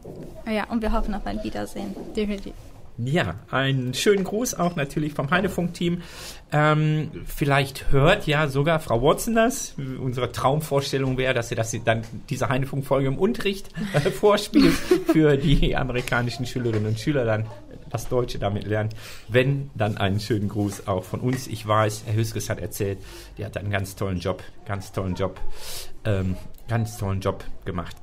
ja, Und wir hoffen auf ein Wiedersehen. definitiv. Ja, einen schönen Gruß auch natürlich vom Heinefunk-Team. Ähm, vielleicht hört ja sogar Frau Watson das. Unsere Traumvorstellung wäre, dass sie das dann diese Heinefunk-Folge im Unterricht äh, vorspielt für die amerikanischen Schülerinnen und Schüler dann das Deutsche damit lernen. Wenn, dann einen schönen Gruß auch von uns. Ich weiß, Herr Hüskes hat erzählt, der hat einen ganz tollen Job, ganz tollen Job, ähm, ganz tollen Job gemacht.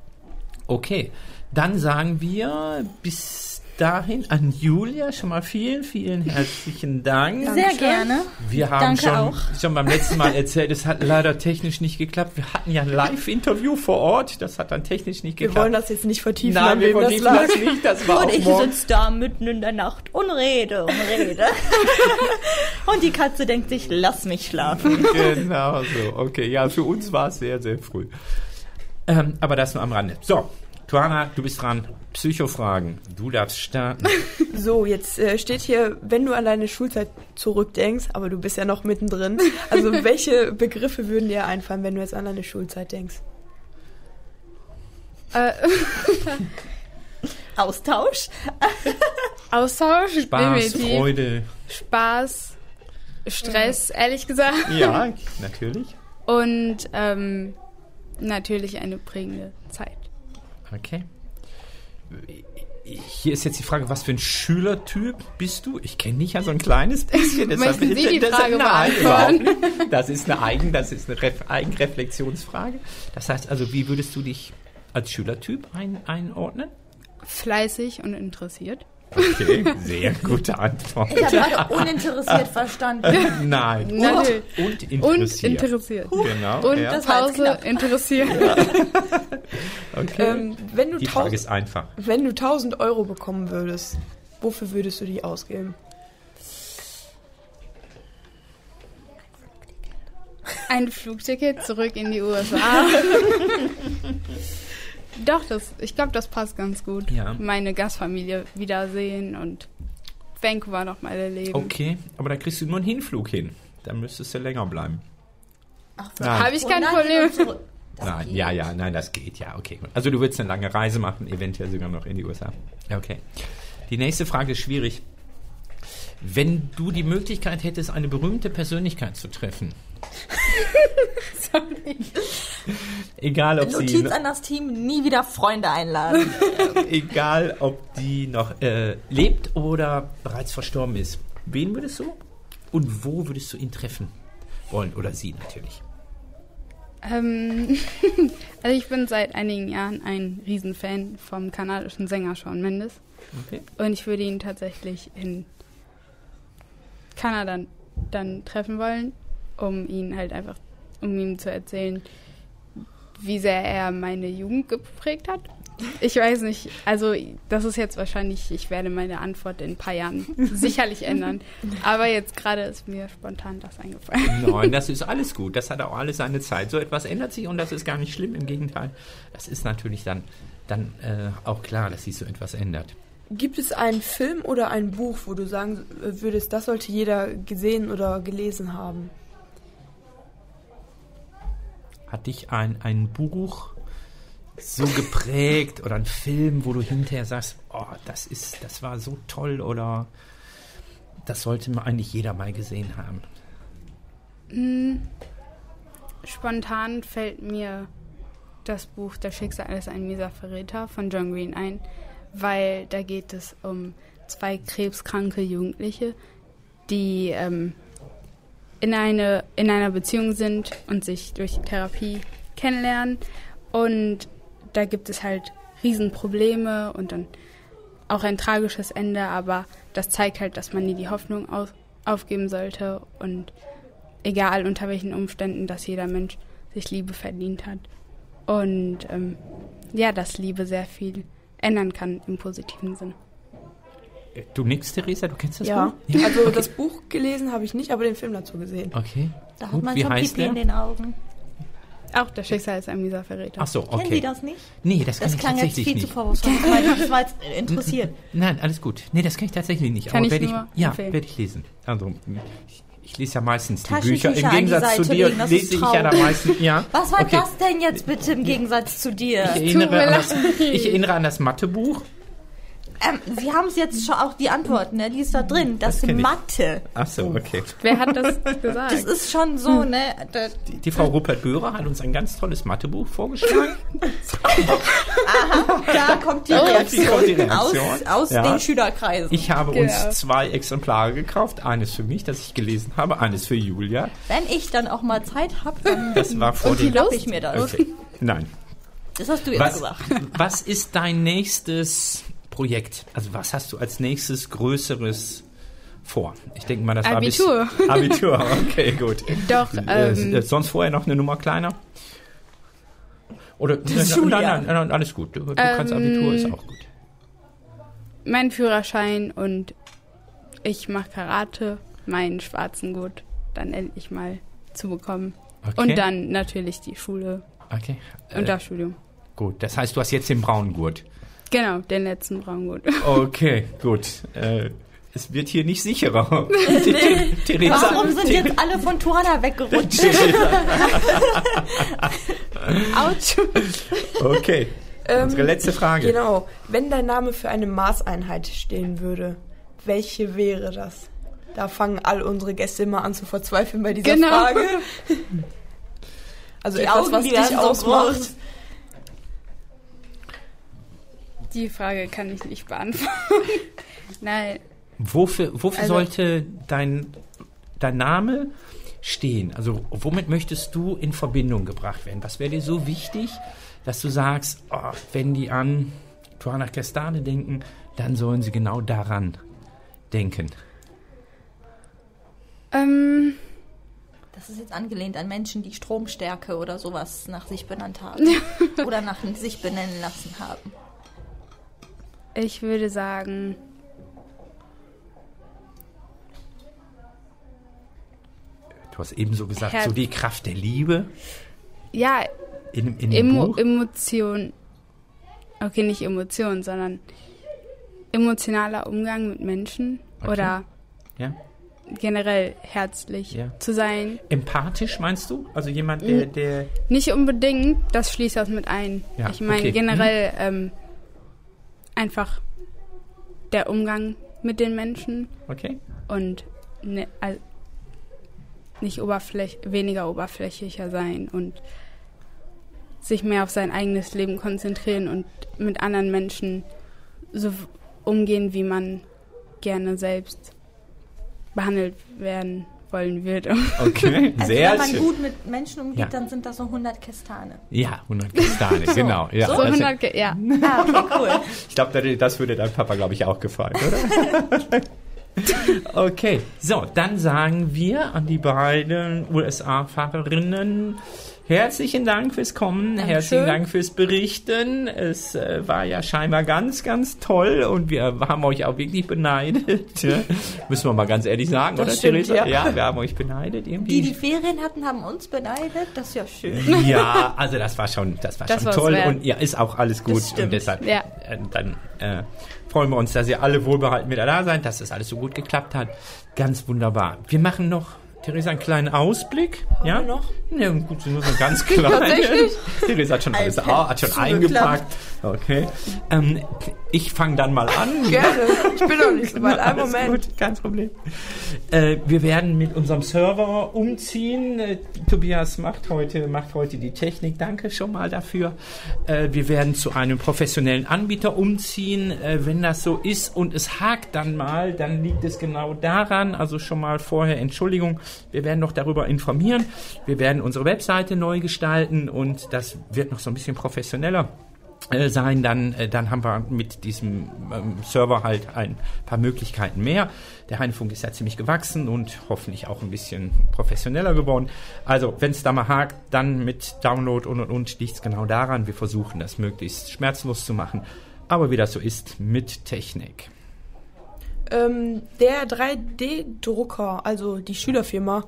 Okay, dann sagen wir bis dahin an Julia schon mal vielen, vielen herzlichen Dank. Sehr gerne. Wir haben Danke schon, auch. schon beim letzten Mal erzählt, es hat leider technisch nicht geklappt. Wir hatten ja ein Live-Interview vor Ort, das hat dann technisch nicht Wir geklappt. wollen das jetzt nicht vertiefen, Nein, wir das vertiefen lag. das nicht, das war Und auch ich sitze da mitten in der Nacht und rede und rede. und die Katze denkt sich, lass mich schlafen. Genau so. Okay, ja, für uns war es sehr, sehr früh. Ähm, aber das nur am Rande. So, Tuana, du bist dran. Psychofragen. Du darfst starten. So, jetzt äh, steht hier, wenn du an deine Schulzeit zurückdenkst, aber du bist ja noch mittendrin. Also welche Begriffe würden dir einfallen, wenn du jetzt an deine Schulzeit denkst? Äh, Austausch. Austausch, Spaß, definitiv. Freude. Spaß, Stress, ehrlich gesagt. Ja, natürlich. Und ähm, natürlich eine prägende Zeit. Okay. Hier ist jetzt die Frage, was für ein Schülertyp bist du? Ich kenne dich ja so ein kleines bisschen. deshalb- Möchten Sie die das- Frage beantworten? Das ist eine Eigen, das ist eine Ref, Eigenreflexionsfrage. Das heißt also, wie würdest du dich als Schülertyp ein, einordnen? Fleißig und interessiert. Okay, sehr gute Antwort. Ich habe gerade uninteressiert verstanden. Nein. Natürlich. Und Und interessiert. interessiert. Genau. Und ja. Pause interessiert. okay. Ähm, wenn, du die Frage ist einfach. wenn du 1000 Euro bekommen würdest, wofür würdest du die ausgeben? Ein Flugticket zurück in die USA. Doch, das, ich glaube, das passt ganz gut. Ja. Meine Gastfamilie wiedersehen und Vancouver nochmal erleben. Okay, aber da kriegst du nur einen Hinflug hin. Dann müsstest du länger bleiben. Ach, Nein. Habe ich kein Problem. nein, geht. ja, ja, nein, das geht, ja, okay. gut. Also du willst eine lange Reise machen, eventuell sogar noch in die USA. Okay. Die nächste Frage ist schwierig. Wenn du die Möglichkeit hättest, eine berühmte Persönlichkeit zu treffen. Egal ob sie Notiz an das Team, nie wieder Freunde einladen. egal ob die noch äh, lebt oder bereits verstorben ist. Wen würdest du und wo würdest du ihn treffen wollen oder sie natürlich? Ähm, also ich bin seit einigen Jahren ein Riesenfan vom kanadischen Sänger Shawn Mendes. Okay. Und ich würde ihn tatsächlich in Kanada dann treffen wollen, um ihn halt einfach, um ihm zu erzählen, wie sehr er meine Jugend geprägt hat. Ich weiß nicht, also das ist jetzt wahrscheinlich, ich werde meine Antwort in ein paar Jahren sicherlich ändern. Aber jetzt gerade ist mir spontan das eingefallen. Nein, das ist alles gut. Das hat auch alles seine Zeit. So etwas ändert sich und das ist gar nicht schlimm. Im Gegenteil, das ist natürlich dann, dann äh, auch klar, dass sich so etwas ändert. Gibt es einen Film oder ein Buch, wo du sagen würdest, das sollte jeder gesehen oder gelesen haben? Hat dich ein, ein Buch so geprägt oder ein Film, wo du hinterher sagst, oh, das ist, das war so toll oder das sollte man eigentlich jeder mal gesehen haben? Hm, Spontan fällt mir das Buch Das Schicksal ist ein mieser Verräter von John Green ein, weil da geht es um zwei krebskranke Jugendliche, die ähm, in, eine, in einer Beziehung sind und sich durch Therapie kennenlernen. Und da gibt es halt Riesenprobleme und dann auch ein tragisches Ende, aber das zeigt halt, dass man nie die Hoffnung auf, aufgeben sollte und egal unter welchen Umständen, dass jeder Mensch sich Liebe verdient hat. Und ähm, ja, dass Liebe sehr viel ändern kann im positiven Sinne. Äh, Du nix, Theresa, du kennst das ja. Buch? Also das Buch gelesen habe ich nicht, aber den Film dazu gesehen. Okay. Da hat Gut, man wie schon heißt Pipi in der? den Augen. Auch das Schicksal ist ein mieser Verräter. Ach so, Kennen okay. Sie das nicht? Nee, das kann Das ich klang jetzt tatsächlich viel nicht. zu vorwurfsvoll. Ich war- jetzt interessiert. Nein, alles gut. Nee, das kann ich tatsächlich nicht. Kann aber ich werde nur ich, ja, werde ich lesen. Also, ich, ich lese ja meistens die Bücher. Im Gegensatz zu dir legen, das lese ich ja da meistens. Ja. Was war okay. das denn jetzt bitte im Gegensatz zu dir? Ich erinnere, mir an das, ich erinnere an das Mathebuch. Ähm, Sie haben es jetzt schon auch die Antwort, ne? Die ist da drin. Das, Das kenn ich. Mathe. Ach so, okay. Wer hat das Das gesagt? ist schon so, ne? Da, Die, die Frau Rupert-Böhrer hat uns ein ganz tolles Mathebuch vorgeschlagen. da kommt die Da kommt die- Reaktion, kommt die Reaktion. aus, aus Ja. den Schülerkreisen. Ich habe Genau. uns zwei Exemplare gekauft. Eines für mich, das ich gelesen habe, eines für Julia. Wenn ich dann auch mal Zeit habe, dann Das war vor ich mir das. Okay. Nein. Das hast du jetzt Was, gesagt. was ist dein nächstes Projekt? Also was hast du als nächstes Größeres vor? Ich denke mal, das Abitur. war bis Abitur, okay, gut. Doch, Äh, ähm, äh, sonst vorher noch eine Nummer kleiner? Oder Schuljahr. nein, nein, nein, alles gut. Du, du kannst Abitur, ist Ähm, auch gut. mein Führerschein und ich mache Karate, meinen schwarzen Gurt dann endlich mal zu bekommen. Okay. Und dann natürlich die Schule Okay. und Äh, das Studium. gut, das heißt, du hast jetzt den braunen Gurt. Genau, den letzten Braungurt. Okay, gut. Äh, es wird hier nicht sicherer. Theresa, Warum sind jetzt alle von Tuana weggerutscht? Autsch! Okay, Ähm, unsere letzte Frage. Genau. Wenn dein Name für eine Maßeinheit stehen würde, welche wäre das? Da fangen all unsere Gäste immer an zu verzweifeln bei dieser Genau. Frage. Also Die etwas, Augen, was die dich ausmacht. groß. Die Frage kann ich nicht beantworten. Nein, Wofür, wofür Also- sollte dein, dein Name stehen? Also womit möchtest du in Verbindung gebracht werden? Was wäre dir so wichtig, dass du sagst, oh, wenn die an Tuana Kestane denken, dann sollen sie genau daran denken. ähm, Das ist jetzt angelehnt an Menschen, die Stromstärke oder sowas nach sich benannt haben. oder nach sich benennen lassen haben. Ich würde sagen, Du hast ebenso gesagt, Herz. so die Kraft der Liebe ja, in, in dem Emo Buch. Emotion. Okay, nicht Emotion, sondern emotionaler Umgang mit Menschen Okay. oder ja? generell herzlich Ja. zu sein. Empathisch meinst du? Also jemand, der, der Nicht unbedingt, das schließt das mit ein. Ja, ich meine okay. Mhm. generell ähm, einfach der Umgang mit den Menschen okay? und ne, al- nicht oberfläch weniger oberflächlicher sein und sich mehr auf sein eigenes Leben konzentrieren und mit anderen Menschen so umgehen, wie man gerne selbst behandelt werden wollen würde. Okay, Also sehr wenn man schön. gut mit Menschen umgeht, Ja. dann sind das so 100 Kestane. Ja, 100 Kastane, genau. Ja, so das- 100, ge- ja. Ah, okay, cool. Ich glaube, das würde deinem Papa, glaube ich, auch gefallen, oder? okay, so, dann sagen wir an die beiden USA-Fahrerinnen herzlichen Dank fürs Kommen, Dankeschön. herzlichen Dank fürs Berichten. Es äh, war ja scheinbar ganz, ganz toll und wir haben euch auch wirklich beneidet. ja. Müssen wir mal ganz ehrlich sagen, Das oder stimmt, Theresa? ja. wir haben euch beneidet irgendwie. Die, die Ferien hatten, haben uns beneidet. Das ist ja schön. Ja, also das war schon, das war Das schon toll wert. und ja, ist auch alles gut und deshalb Ja. äh, dann äh, freuen wir uns, dass ihr alle wohlbehalten wieder da seid, dass das alles so gut geklappt hat. Ganz wunderbar. Wir machen noch Theresa einen kleinen Ausblick, ja? wir noch? Ja, gut, nur so ganz. Tatsächlich? Theresa hat schon alles, hat schon eingepackt. Okay. Ähm, ich fange dann mal an. Gerne. Ich bin noch nicht so weit. Einen Moment. Gut, kein Problem. Äh, wir werden mit unserem Server umziehen. Äh, Tobias macht heute, macht heute die Technik. Danke schon mal dafür. Äh, wir werden zu einem professionellen Anbieter umziehen. Wenn das so ist und es hakt dann mal, dann liegt es genau daran. Also schon mal vorher Entschuldigung. Wir werden noch darüber informieren. Wir werden unsere Webseite neu gestalten und das wird noch so ein bisschen professioneller sein, dann, äh, dann haben wir mit diesem ähm, Server halt ein paar Möglichkeiten mehr. Der Heinefunk ist ja ziemlich gewachsen und hoffentlich auch ein bisschen professioneller geworden. Also, wenn es da mal hakt, dann mit Download und und und liegt es genau daran. Wir versuchen das möglichst schmerzlos zu machen. Aber wie das so ist mit Technik. Ähm, der 3D-Drucker, also die Schülerfirma,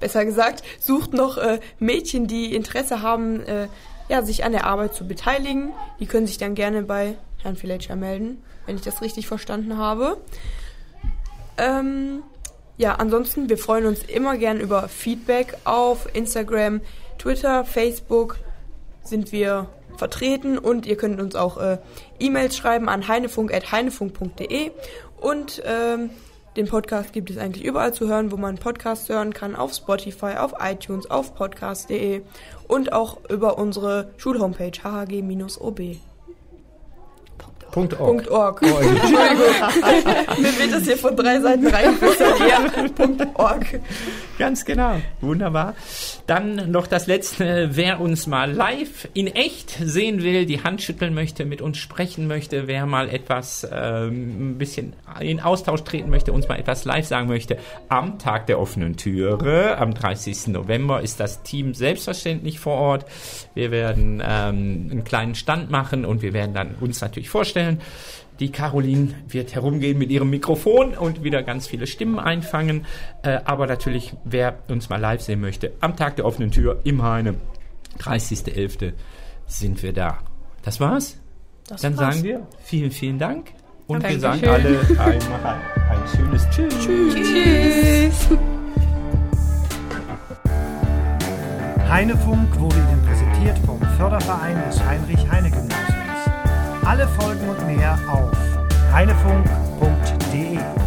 besser gesagt, sucht noch äh, Mädchen, die Interesse haben, äh, ja, sich an der Arbeit zu beteiligen. Die können sich dann gerne bei Herrn Filetcher melden, wenn ich das richtig verstanden habe. Ähm, ja, ansonsten, wir freuen uns immer gern über Feedback auf Instagram, Twitter, Facebook sind wir vertreten und ihr könnt uns auch äh, E-Mails schreiben an heinefunk.heinefunk.de und ähm, den Podcast gibt es eigentlich überall zu hören, wo man Podcasts hören kann, auf Spotify, auf iTunes, auf podcast.de und auch über unsere Schulhomepage hhg-ob. Punkt org. Punkt org. Entschuldigung. Mir wird das hier von drei Seiten Punkt org. Ganz genau. Wunderbar. Dann noch das letzte. Wer uns mal live in echt sehen will, die Hand schütteln möchte, mit uns sprechen möchte, wer mal etwas ähm, ein bisschen in Austausch treten möchte, uns mal etwas live sagen möchte, am Tag der offenen Türe, am 30. November, ist das Team selbstverständlich vor Ort. Wir werden ähm, einen kleinen Stand machen und wir werden dann uns natürlich vorstellen. Die Caroline wird herumgehen mit ihrem Mikrofon und wieder ganz viele Stimmen einfangen. Äh, aber natürlich, wer uns mal live sehen möchte, am Tag der offenen Tür im Heine, 30.11. sind wir da. Das war's. Das Dann war's. sagen wir vielen, vielen Dank. Und wir sagen Dankeschön. alle einmal ein schönes Tschüss. Tschüss. Heinefunk wurde präsentiert vom Förderverein des Heinrich-Heine-Gymnasiums. Alle Folgen und mehr auf heinefunk.de.